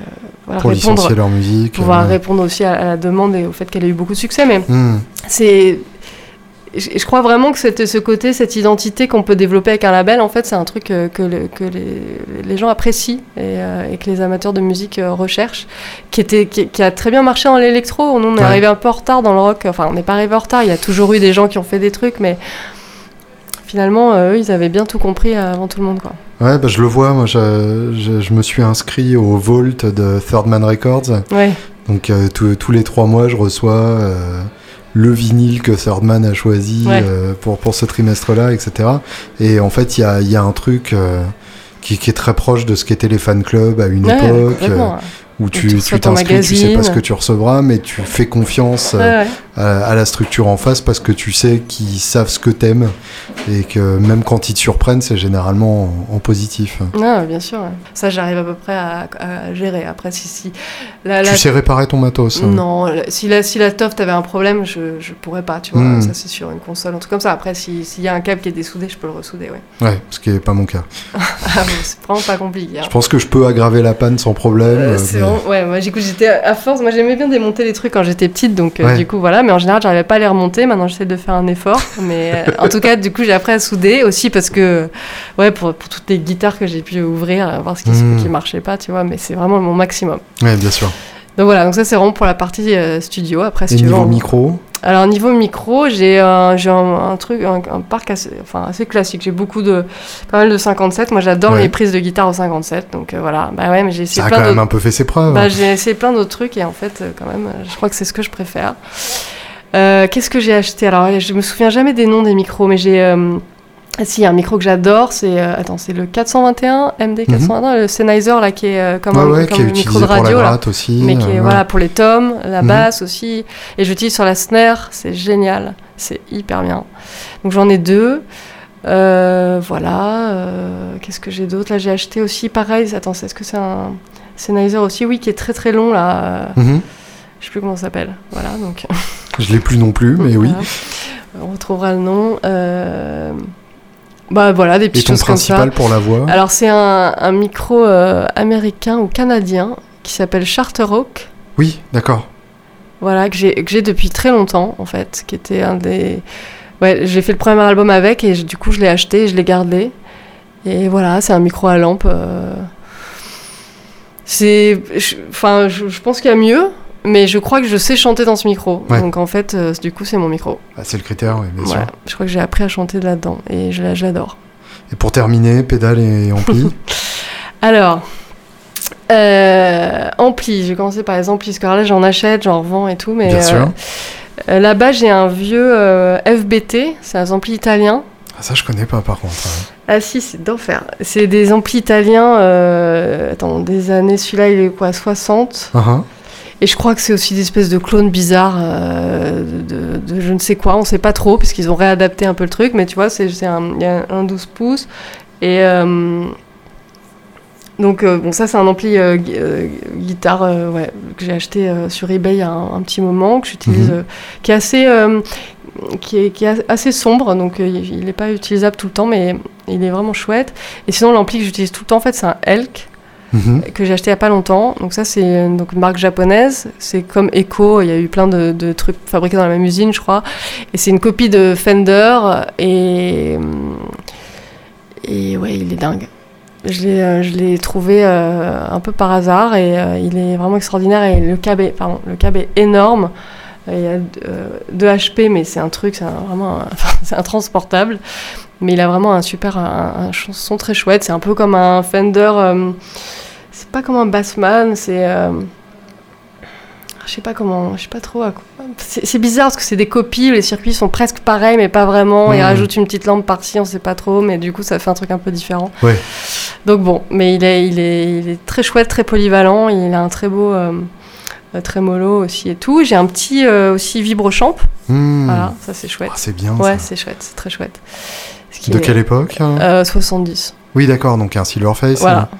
euh, voilà, Pour répondre, leur musique. pouvoir euh, répondre aussi à, à la demande et au fait qu'elle a eu beaucoup de succès. Mais hmm. c'est je, crois vraiment que ce côté, cette identité qu'on peut développer avec un label, en fait, c'est un truc euh, que, le- que les, les gens apprécient et, euh, et que les amateurs de musique euh, recherchent, qui, était, qui, qui a très bien marché dans l'électro. Nous, on est Ouais. arrivé un peu en retard dans le rock. Enfin, on n'est pas arrivé en retard. Il y a toujours eu des gens qui ont fait des trucs, mais finalement, euh, eux, ils avaient bien tout compris avant tout le monde, quoi. Ouais, bah, je le vois. Moi, je, je- je me suis inscrit au Vault de Third Man Records. Ouais. Donc, tous- les trois mois, je reçois le vinyle que Third Man a choisi Ouais. euh, pour, pour ce trimestre-là, etc. Et en fait, il y a, il y a un truc euh, qui, qui est très proche de ce qu'étaient les fan clubs à une Ouais, époque. euh, où tu t'inscris, tu sais pas ce que tu recevras, mais tu fais confiance euh, Ouais, ouais. à, à la structure en face parce que tu sais qu'ils savent ce que t'aimes et que même quand ils te surprennent, c'est généralement en, en positif. Non, bien sûr. ouais. Ça, j'arrive à peu près à, à gérer. Après, si, si la, la- Tu sais réparer ton matos. hein. Non, si la, si la Toft avait un problème, je, je pourrais pas, tu vois. Hmm. Ça, c'est sur une console, un truc comme ça. Après, si- s'il y a un câble qui est dessoudé, je peux le ressouder, ouais. Ouais, ce qui est pas mon cas. Ah, bon, c'est vraiment pas compliqué. hein. Je pense que je peux aggraver la panne sans problème. Euh, ouais, moi, j'écoute, j'étais à force. Moi, j'aimais bien démonter les trucs quand j'étais petite, donc euh, Ouais. du coup, voilà. Mais en général, j'arrivais pas à les remonter. Maintenant, j'essaie de faire un effort. Mais euh, en tout cas, du coup, j'ai appris à souder aussi parce que, ouais, pour, pour toutes les guitares que j'ai pu ouvrir, voir ce qui, Hmm. qui marchait pas, tu vois. Mais c'est vraiment mon maximum. Ouais, bien sûr. Donc voilà, donc ça, c'est vraiment pour la partie euh, studio. Après, si Et tu veux, on- micro Alors niveau micro, j'ai un, un, un truc, un, un parc assez, enfin, assez classique. J'ai beaucoup de, pas mal de 57. Moi, j'adore Ouais. les prises de guitare au 57. Donc euh, voilà. Bah ouais, mais j'ai Ça essayé a plein quand même un peu fait ses preuves. Bah, j'ai essayé plein d'autres trucs et en fait, euh, quand même, euh, je crois que c'est ce que je préfère. Euh, Qu'est-ce que j'ai acheté? Alors, je me souviens jamais des noms des micros, mais j'ai. euh, si, il y a un micro que j'adore, c'est euh, attends, c'est le 421 MD 421, le Sennheiser là qui est euh, comme ouais, un, comme qui est micro de pour radio la là aussi. mais qui est euh, voilà pour les tomes, la Mhm. basse aussi. Et j'utilise sur la snare, c'est génial, c'est hyper bien. Donc j'en ai deux. Voilà. Qu'est-ce que j'ai d'autre? Là, j'ai acheté aussi pareil. Attends, est-ce que c'est un Sennheiser aussi? Oui, qui est très très long là. ouais. Mhm. Je sais plus comment ça s'appelle. Voilà, donc. Je l'ai plus non plus, mais oui. Voilà. On retrouvera le nom. Euh, Bah voilà, des Et petites ton choses comme ça. principal pour la voix Alors c'est un, un micro euh, américain ou canadien qui s'appelle Charterhawk. Oui, d'accord. Voilà, que j'ai depuis très longtemps, en fait, qui était un des... Ouais, j'ai fait le premier album avec et je- du coup je l'ai acheté et je l'ai gardé. Et voilà, c'est un micro à lampe. euh, C'est... Enfin, je, je pense qu'il y a mieux, mais je crois que je sais chanter dans ce micro. Ouais. Donc en fait, euh, du coup, c'est mon micro. Ah, c'est le critère, oui, bien Voilà, sûr. je crois que j'ai appris à chanter là-dedans et je, je l'adore. Et pour terminer, pédale et ampli. Alors, euh, ampli, je vais commencer par les amplis, parce que là j'en achète, j'en revends et tout, mais Bien sûr. euh, là-bas j'ai un vieux FBT, c'est un ampli italien. Ah, ça, je connais pas par contre. hein. Ah si, c'est d'enfer. C'est des amplis italiens. attends, des années. Celui-là, il est quoi 60 Ah, ah. Et je crois que c'est aussi des espèces de clones bizarres euh, de, de je ne sais quoi. On sait pas trop, puisqu'ils ont réadapté un peu le truc. Mais tu vois, c'est un, il y a un 12 pouces. Et. euh, donc, euh, bon, ça, c'est un ampli gui- guitare ouais, que j'ai acheté sur eBay il y a un, un petit moment, que j'utilise, Mhm. qui est assez. qui est, qui est assez sombre, donc euh, il n'est pas utilisable tout le temps, mais il est vraiment chouette. Et sinon, l'ampli que j'utilise tout le temps, en fait, c'est un Elk Mhm. que j'ai acheté il n'y a pas longtemps. Donc ça, c'est une marque japonaise. C'est comme Echo. Il y a eu plein de, trucs fabriqués dans la même usine, je crois. Et c'est une copie de Fender. Et et ouais, il est dingue. Je l'ai, euh, trouvé euh, un peu par hasard et euh, il est vraiment extraordinaire. Et le câble est, pardon, le câble est énorme. Il y a 2 HP, mais c'est un truc, c'est vraiment c'est intransportable. Mais il a vraiment un super un, un son très chouette. C'est un peu comme un Fender. C'est pas comme un Bassman, c'est. euh, je sais pas comment. Je sais pas trop. C'est bizarre parce que c'est des copies, les circuits sont presque pareils, mais pas vraiment. Ils Mhm. rajoutent une petite lampe par-ci, on sait pas trop, mais du coup, ça fait un truc un peu différent. Ouais. Donc bon, mais il est, il est, il est très chouette, très polyvalent. Il a un très beau. euh, trémolo aussi et tout. J'ai un petit euh, aussi vibrochamp. Hmm. Voilà, ça c'est chouette. Ah, c'est bien ouais, c'est chouette, c'est très chouette. Ce qui De est- quelle époque hein? euh, 70. Oui, d'accord, donc un Silverface. Voilà. hein.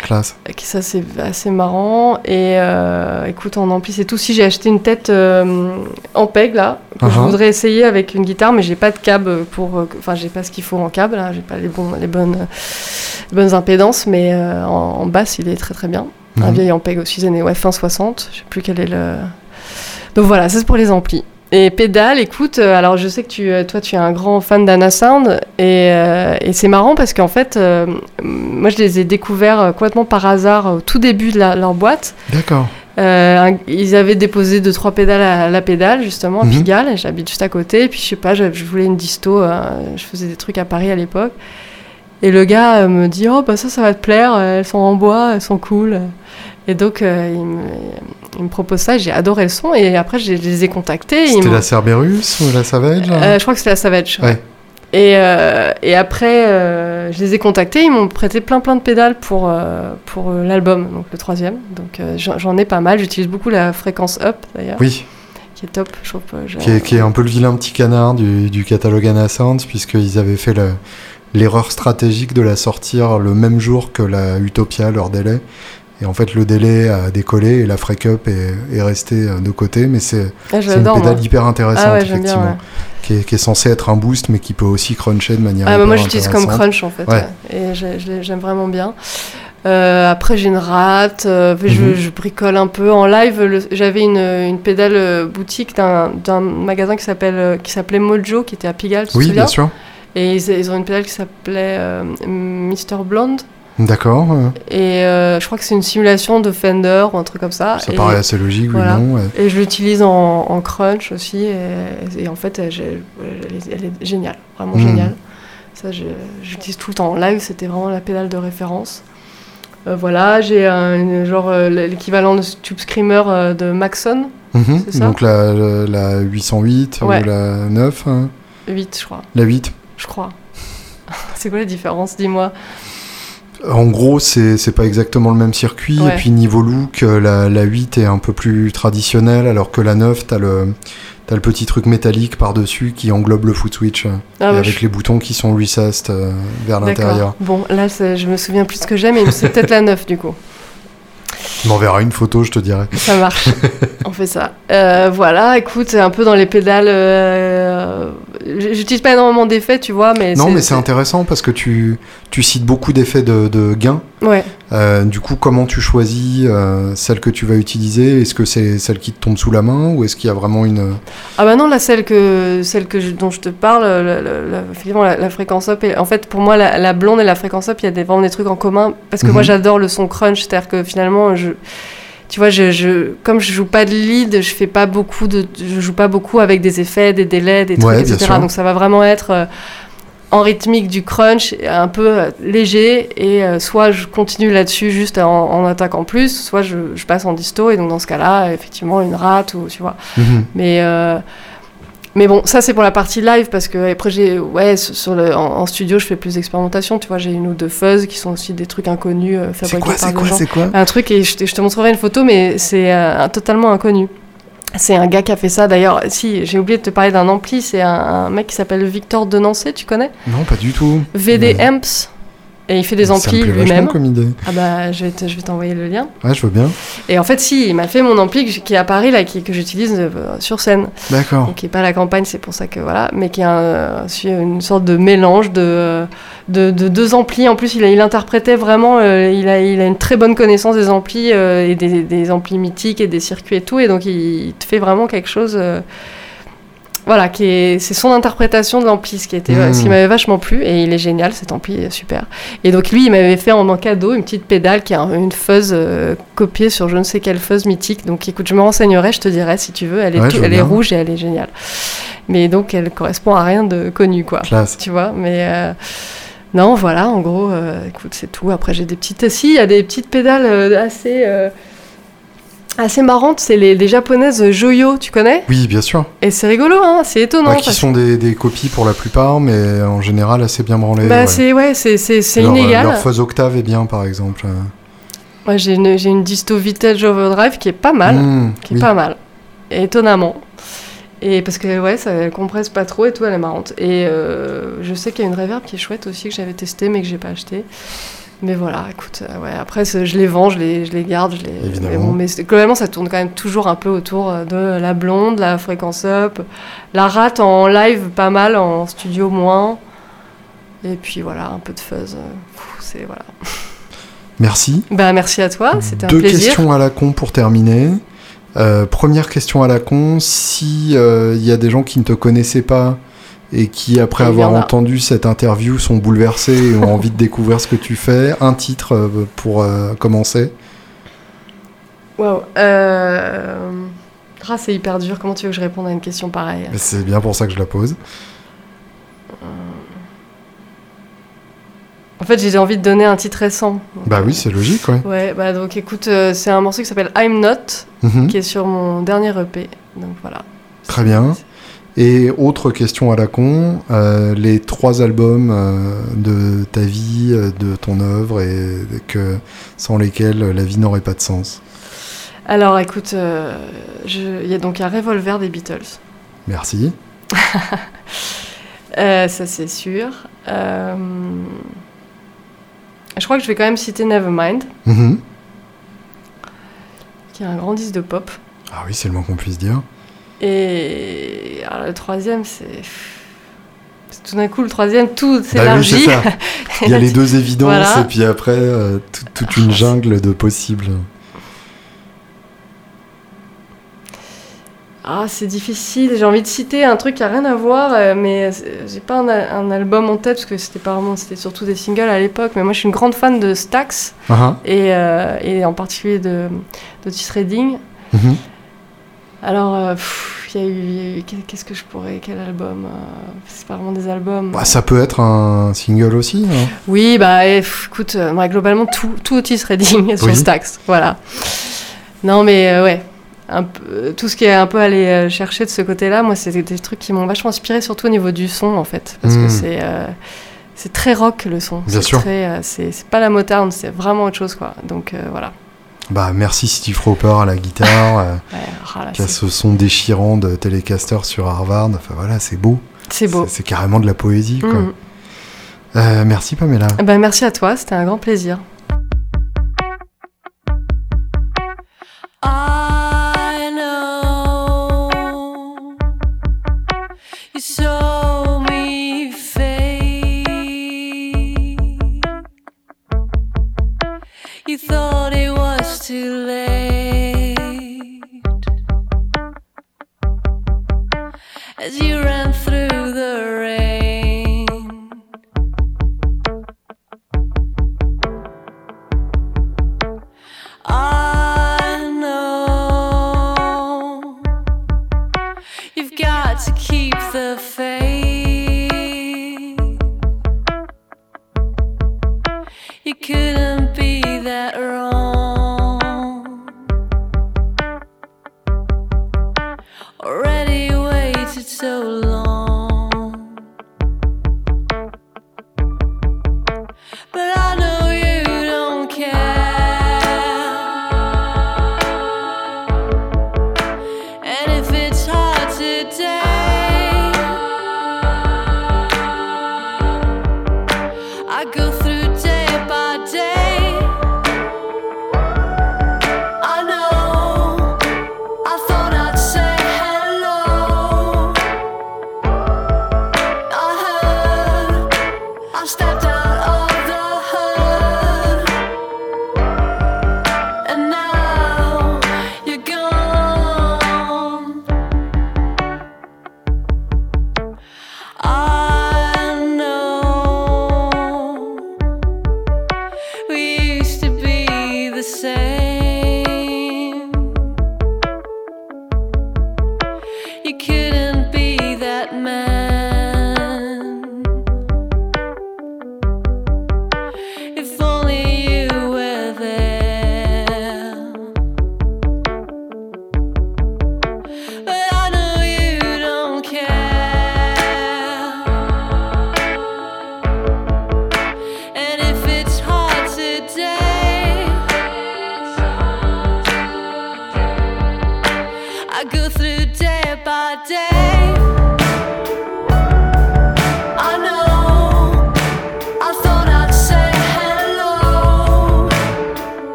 Classe. Et Ça, c'est assez marrant. Et euh, écoute, en ampli, c'est tout. Si j'ai acheté une tête euh, en PEG, là, que je Uh-huh. voudrais essayer avec une guitare, mais j'ai pas de câble pour. euh, Enfin, j'ai pas ce qu'il faut en câble, là. J'ai pas les, bons, les, bonnes, les bonnes impédances, mais euh, en, en basse, il est très très bien. Un Mhm. vieil Ampeg aussi, des années ouais, fin 60. Je sais plus quel est le. Donc voilà, ça c'est pour les amplis. Et pédale, écoute, euh, alors je sais que tu, euh, toi tu es un grand fan d'Anna Sound et, euh, et c'est marrant parce qu'en fait, euh, moi je les ai découverts complètement par hasard au tout début de la- leur boîte. D'accord. Euh, ils avaient déposé deux trois pédales à la pédale justement à Mhm. Pigalle, j'habite juste à côté. Et puis je sais pas, je, je voulais une disto, je faisais des trucs à Paris à l'époque. Et le gars me dit oh bah ça ça va te plaire, elles sont en bois, elles sont cool. Et donc il, me, il me propose ça, et j'ai adoré le son et après je les ai contactés. ils C'était la Cerberus ou la Savage hein euh, je crois que c'était la Savage. Ouais. Et, euh, et après, euh, je les ai contactés, ils m'ont prêté plein plein de pédales pour, euh, pour l'album, donc le troisième. Donc j'en ai pas mal, j'utilise beaucoup la fréquence up d'ailleurs, Oui, qui est top, je trouve. qui est, qui est un peu le vilain petit canard du, du catalogue Anna Sounds, puisqu'ils avaient fait le- l'erreur stratégique de la sortir le même jour que la Utopia, leur délai. Et en fait, le délai a décollé et la Freak Up est, est restée de côté, mais c'est Ah, une pédale hyper intéressante, Ah ouais, j'aime bien. effectivement, ouais. qui, est, qui est censée être un boost, mais qui peut aussi cruncher de manière Ah, bah, moi j'utilise comme crunch en fait, Ouais. et j'aime vraiment bien. Euh, après j'ai une rate, euh, je, Mhm. je bricole un peu en live. J'avais une, une pédale euh, boutique d'un magasin qui s'appelait Mojo, qui était à Pigalle, tu Oui, bien sûr. Et ils, ils ont une pédale qui s'appelait euh, Mr. Blonde. D'accord. Et euh, je crois que c'est une simulation de Fender ou un truc comme ça. ça et, paraît assez logique, voilà. oui, non ouais. et je l'utilise en, en crunch aussi. Et, et en fait, elle, est, elle est géniale, vraiment Mhm. géniale. Ça, j'utilise tout le temps. En live, c'était vraiment la pédale de référence. Euh, voilà, j'ai un genre euh, l'équivalent de Tube Screamer de Maxon, Mhm. C'est ça Donc la, la, la 808 Ouais. ou la 9, hein, 8, je crois. la 8. Je crois. c'est quoi la différence, dis-moi? En gros, c'est c'est pas exactement le même circuit. Ouais. Et puis niveau look, euh, la, la 8 est un peu plus traditionnelle, alors que la 9, t'as le, t'as le petit truc métallique par-dessus qui englobe le foot switch, euh, Ah, et bah, avec je- les boutons qui sont recessed euh, vers l'intérieur. Bon, là, c'est- je me souviens plus ce que j'aime, mais c'est peut-être la 9 du coup. Tu m'enverras une photo, je te dirai. Ça marche. On fait ça. Euh, voilà, écoute, un peu dans les pédales. euh, J'utilise pas énormément d'effets, tu vois, mais. Non, mais c'est intéressant parce que tu, tu cites beaucoup d'effets de, de gain. Ouais. Euh, du coup, comment tu choisis euh, celle que tu vas utiliser? Est-ce que c'est celle qui te tombe sous la main ou est-ce qu'il y a vraiment une... Ah bah non, là, celle, que, celle que je- dont je te parle, la, la- la- effectivement, la, la fréquence up, et, en fait, pour moi, la, blonde et la fréquence up, il y a des, vraiment des trucs en commun, parce que moi, Mhm. j'adore le son crunch, c'est-à-dire que finalement, je, tu vois, je, je, comme je joue pas de lead, je fais pas beaucoup de, je joue pas beaucoup avec des effets, des délais, des trucs, Ouais, etc. Donc ça va vraiment être euh, en rythmique du crunch, un peu euh, léger, et euh, soit je continue là-dessus juste en, en attaquant plus, soit je, je passe en disto, et donc dans ce cas-là, effectivement, une rate, ou tu vois. Mhm. Mais mais bon, ça c'est pour la partie live parce que après j'ai ouais sur le, en, studio je fais plus d'expérimentation. Tu vois, j'ai une ou deux fuzz qui sont aussi des trucs inconnus euh, fabriqués quoi, par des gens. C'est quoi? Un truc et je te, je te, montrerai une photo, mais c'est euh, totalement inconnu. C'est un gars qui a fait ça. D'ailleurs, si j'ai oublié de te parler d'un ampli, c'est un, un, mec qui s'appelle Victor Denancé, tu connais? Non, pas du tout. VD Amps. Et il fait des amplis lui-même. comme idée. Ah bah, je vais t'envoyer le lien. Ouais, je veux bien. Et en fait, si, il m'a fait mon ampli qui est à Paris, là, qui, que j'utilise euh, sur scène. D'accord. Qui est pas à la campagne, c'est pour ça que voilà. Mais qui est un, une sorte de mélange de, de, de, deux amplis. En plus, il, il interprétait vraiment, euh, il, a, il a une très bonne connaissance des amplis euh, et des, des, amplis mythiques et des circuits et tout. Et donc, il, te fait vraiment quelque chose voilà, c'est son interprétation de l'ampli, ce qui, était, ce qui hmm. m'avait vachement plu, et il est génial, cet ampli est super. Et donc lui, il m'avait fait en, cadeau une petite pédale qui a une fuzz euh, copiée sur je ne sais quelle fuzz mythique. Donc écoute, je me renseignerai, je te dirai si tu veux. Elle est, elle est rouge et elle est géniale. Mais donc elle correspond à rien de connu, quoi. Classe. Tu vois, mais... Euh, non, voilà, en gros, euh, écoute, c'est tout. Après, j'ai des petites... Si, il y a des petites pédales assez assez marrante, c'est les, japonaises Joyo, tu connais? Oui, bien sûr. Et c'est rigolo, hein, c'est étonnant. qui sont des, copies pour la plupart, mais en général assez bien branlées. Bah, c'est ouais, c'est inégal. Leur fuzz octave est bien, par exemple. Moi, j'ai une, une disto Vintage Overdrive qui est pas mal, mmh, qui est pas mal, étonnamment. Et parce que ouais, ça compresse pas trop et tout, elle est marrante. Et euh, je sais qu'il y a une reverb qui est chouette aussi que j'avais testé mais que j'ai pas acheté. Mais voilà, écoute, euh, ouais, après, je les vends, je les, je les garde. Je les... Évidemment. Mais, globalement, ça tourne quand même toujours un peu autour euh, de la blonde, la fréquence up, la rate en live pas mal, en studio moins. Et puis voilà, un peu de fuzz. Euh, c'est voilà. Merci. Bah, merci à toi, c'était un plaisir. Deux questions à la con pour terminer. première question à la con, si il y a des gens qui ne te connaissaient pas et qui, après avoir entendu cette interview, sont bouleversés et ont envie de découvrir ce que tu fais. Un titre euh, pour euh, commencer Waouh. Euh... Ah, c'est hyper dur. Comment tu veux que je réponde à une question pareille C'est bien pour ça que je la pose. En fait, j'ai envie de donner un titre récent. Bah oui, c'est logique, ouais. Ouais, bah donc écoute, euh, c'est un morceau qui s'appelle I'm Not, mhm. qui est sur mon dernier EP. Donc voilà. Très bien. Et autre question à la con, euh, les trois albums euh, de ta vie, euh, de ton œuvre, et que, sans lesquels la vie n'aurait pas de sens. Alors écoute, il y a donc un revolver des Beatles. Merci. ça c'est sûr. je crois que je vais quand même citer Nevermind, mm qui est un grand disque de pop. Ah oui, c'est le moins qu'on puisse dire. Et le troisième, c'est. Tout d'un coup, le troisième, tout s'élargit. Bah Il y a les deux évidences et puis après, euh, toute une jungle de possibles. Ah, c'est difficile. J'ai envie de citer un truc qui a rien à voir, euh, mais j'ai pas un, album en tête parce que c'était pas vraiment, c'était surtout des singles à l'époque. Mais moi, je suis une grande fan de Stax uh-huh. et, euh, et, en particulier de d'Otis Redding. Mm-hmm. Alors, euh, il y, a eu. Qu'est-ce que je pourrais. Quel album euh, C'est pas vraiment des albums. Bah, ça peut être un single aussi. Hein. Oui, bah écoute, euh, globalement, tout, tout Otis Redding sur Stax. Voilà. Non, mais ouais. Un peu, tout ce qui est un peu allé chercher de ce côté-là, moi, c'est des trucs qui m'ont vachement inspiré, surtout au niveau du son, en fait. Parce que hmm. c'est. c'est très rock le son. Bien sûr. C'est pas la moterne, c'est vraiment autre chose, quoi. Donc voilà. Bah, merci Steve Roper à la guitare, euh, oh qui a ce son déchirant de Telecaster sur Harvard. Enfin voilà, c'est beau. C'est beau. C'est carrément de la poésie. Quoi. Mm. Euh, merci Pamela. Bah, merci à toi, c'était un grand plaisir.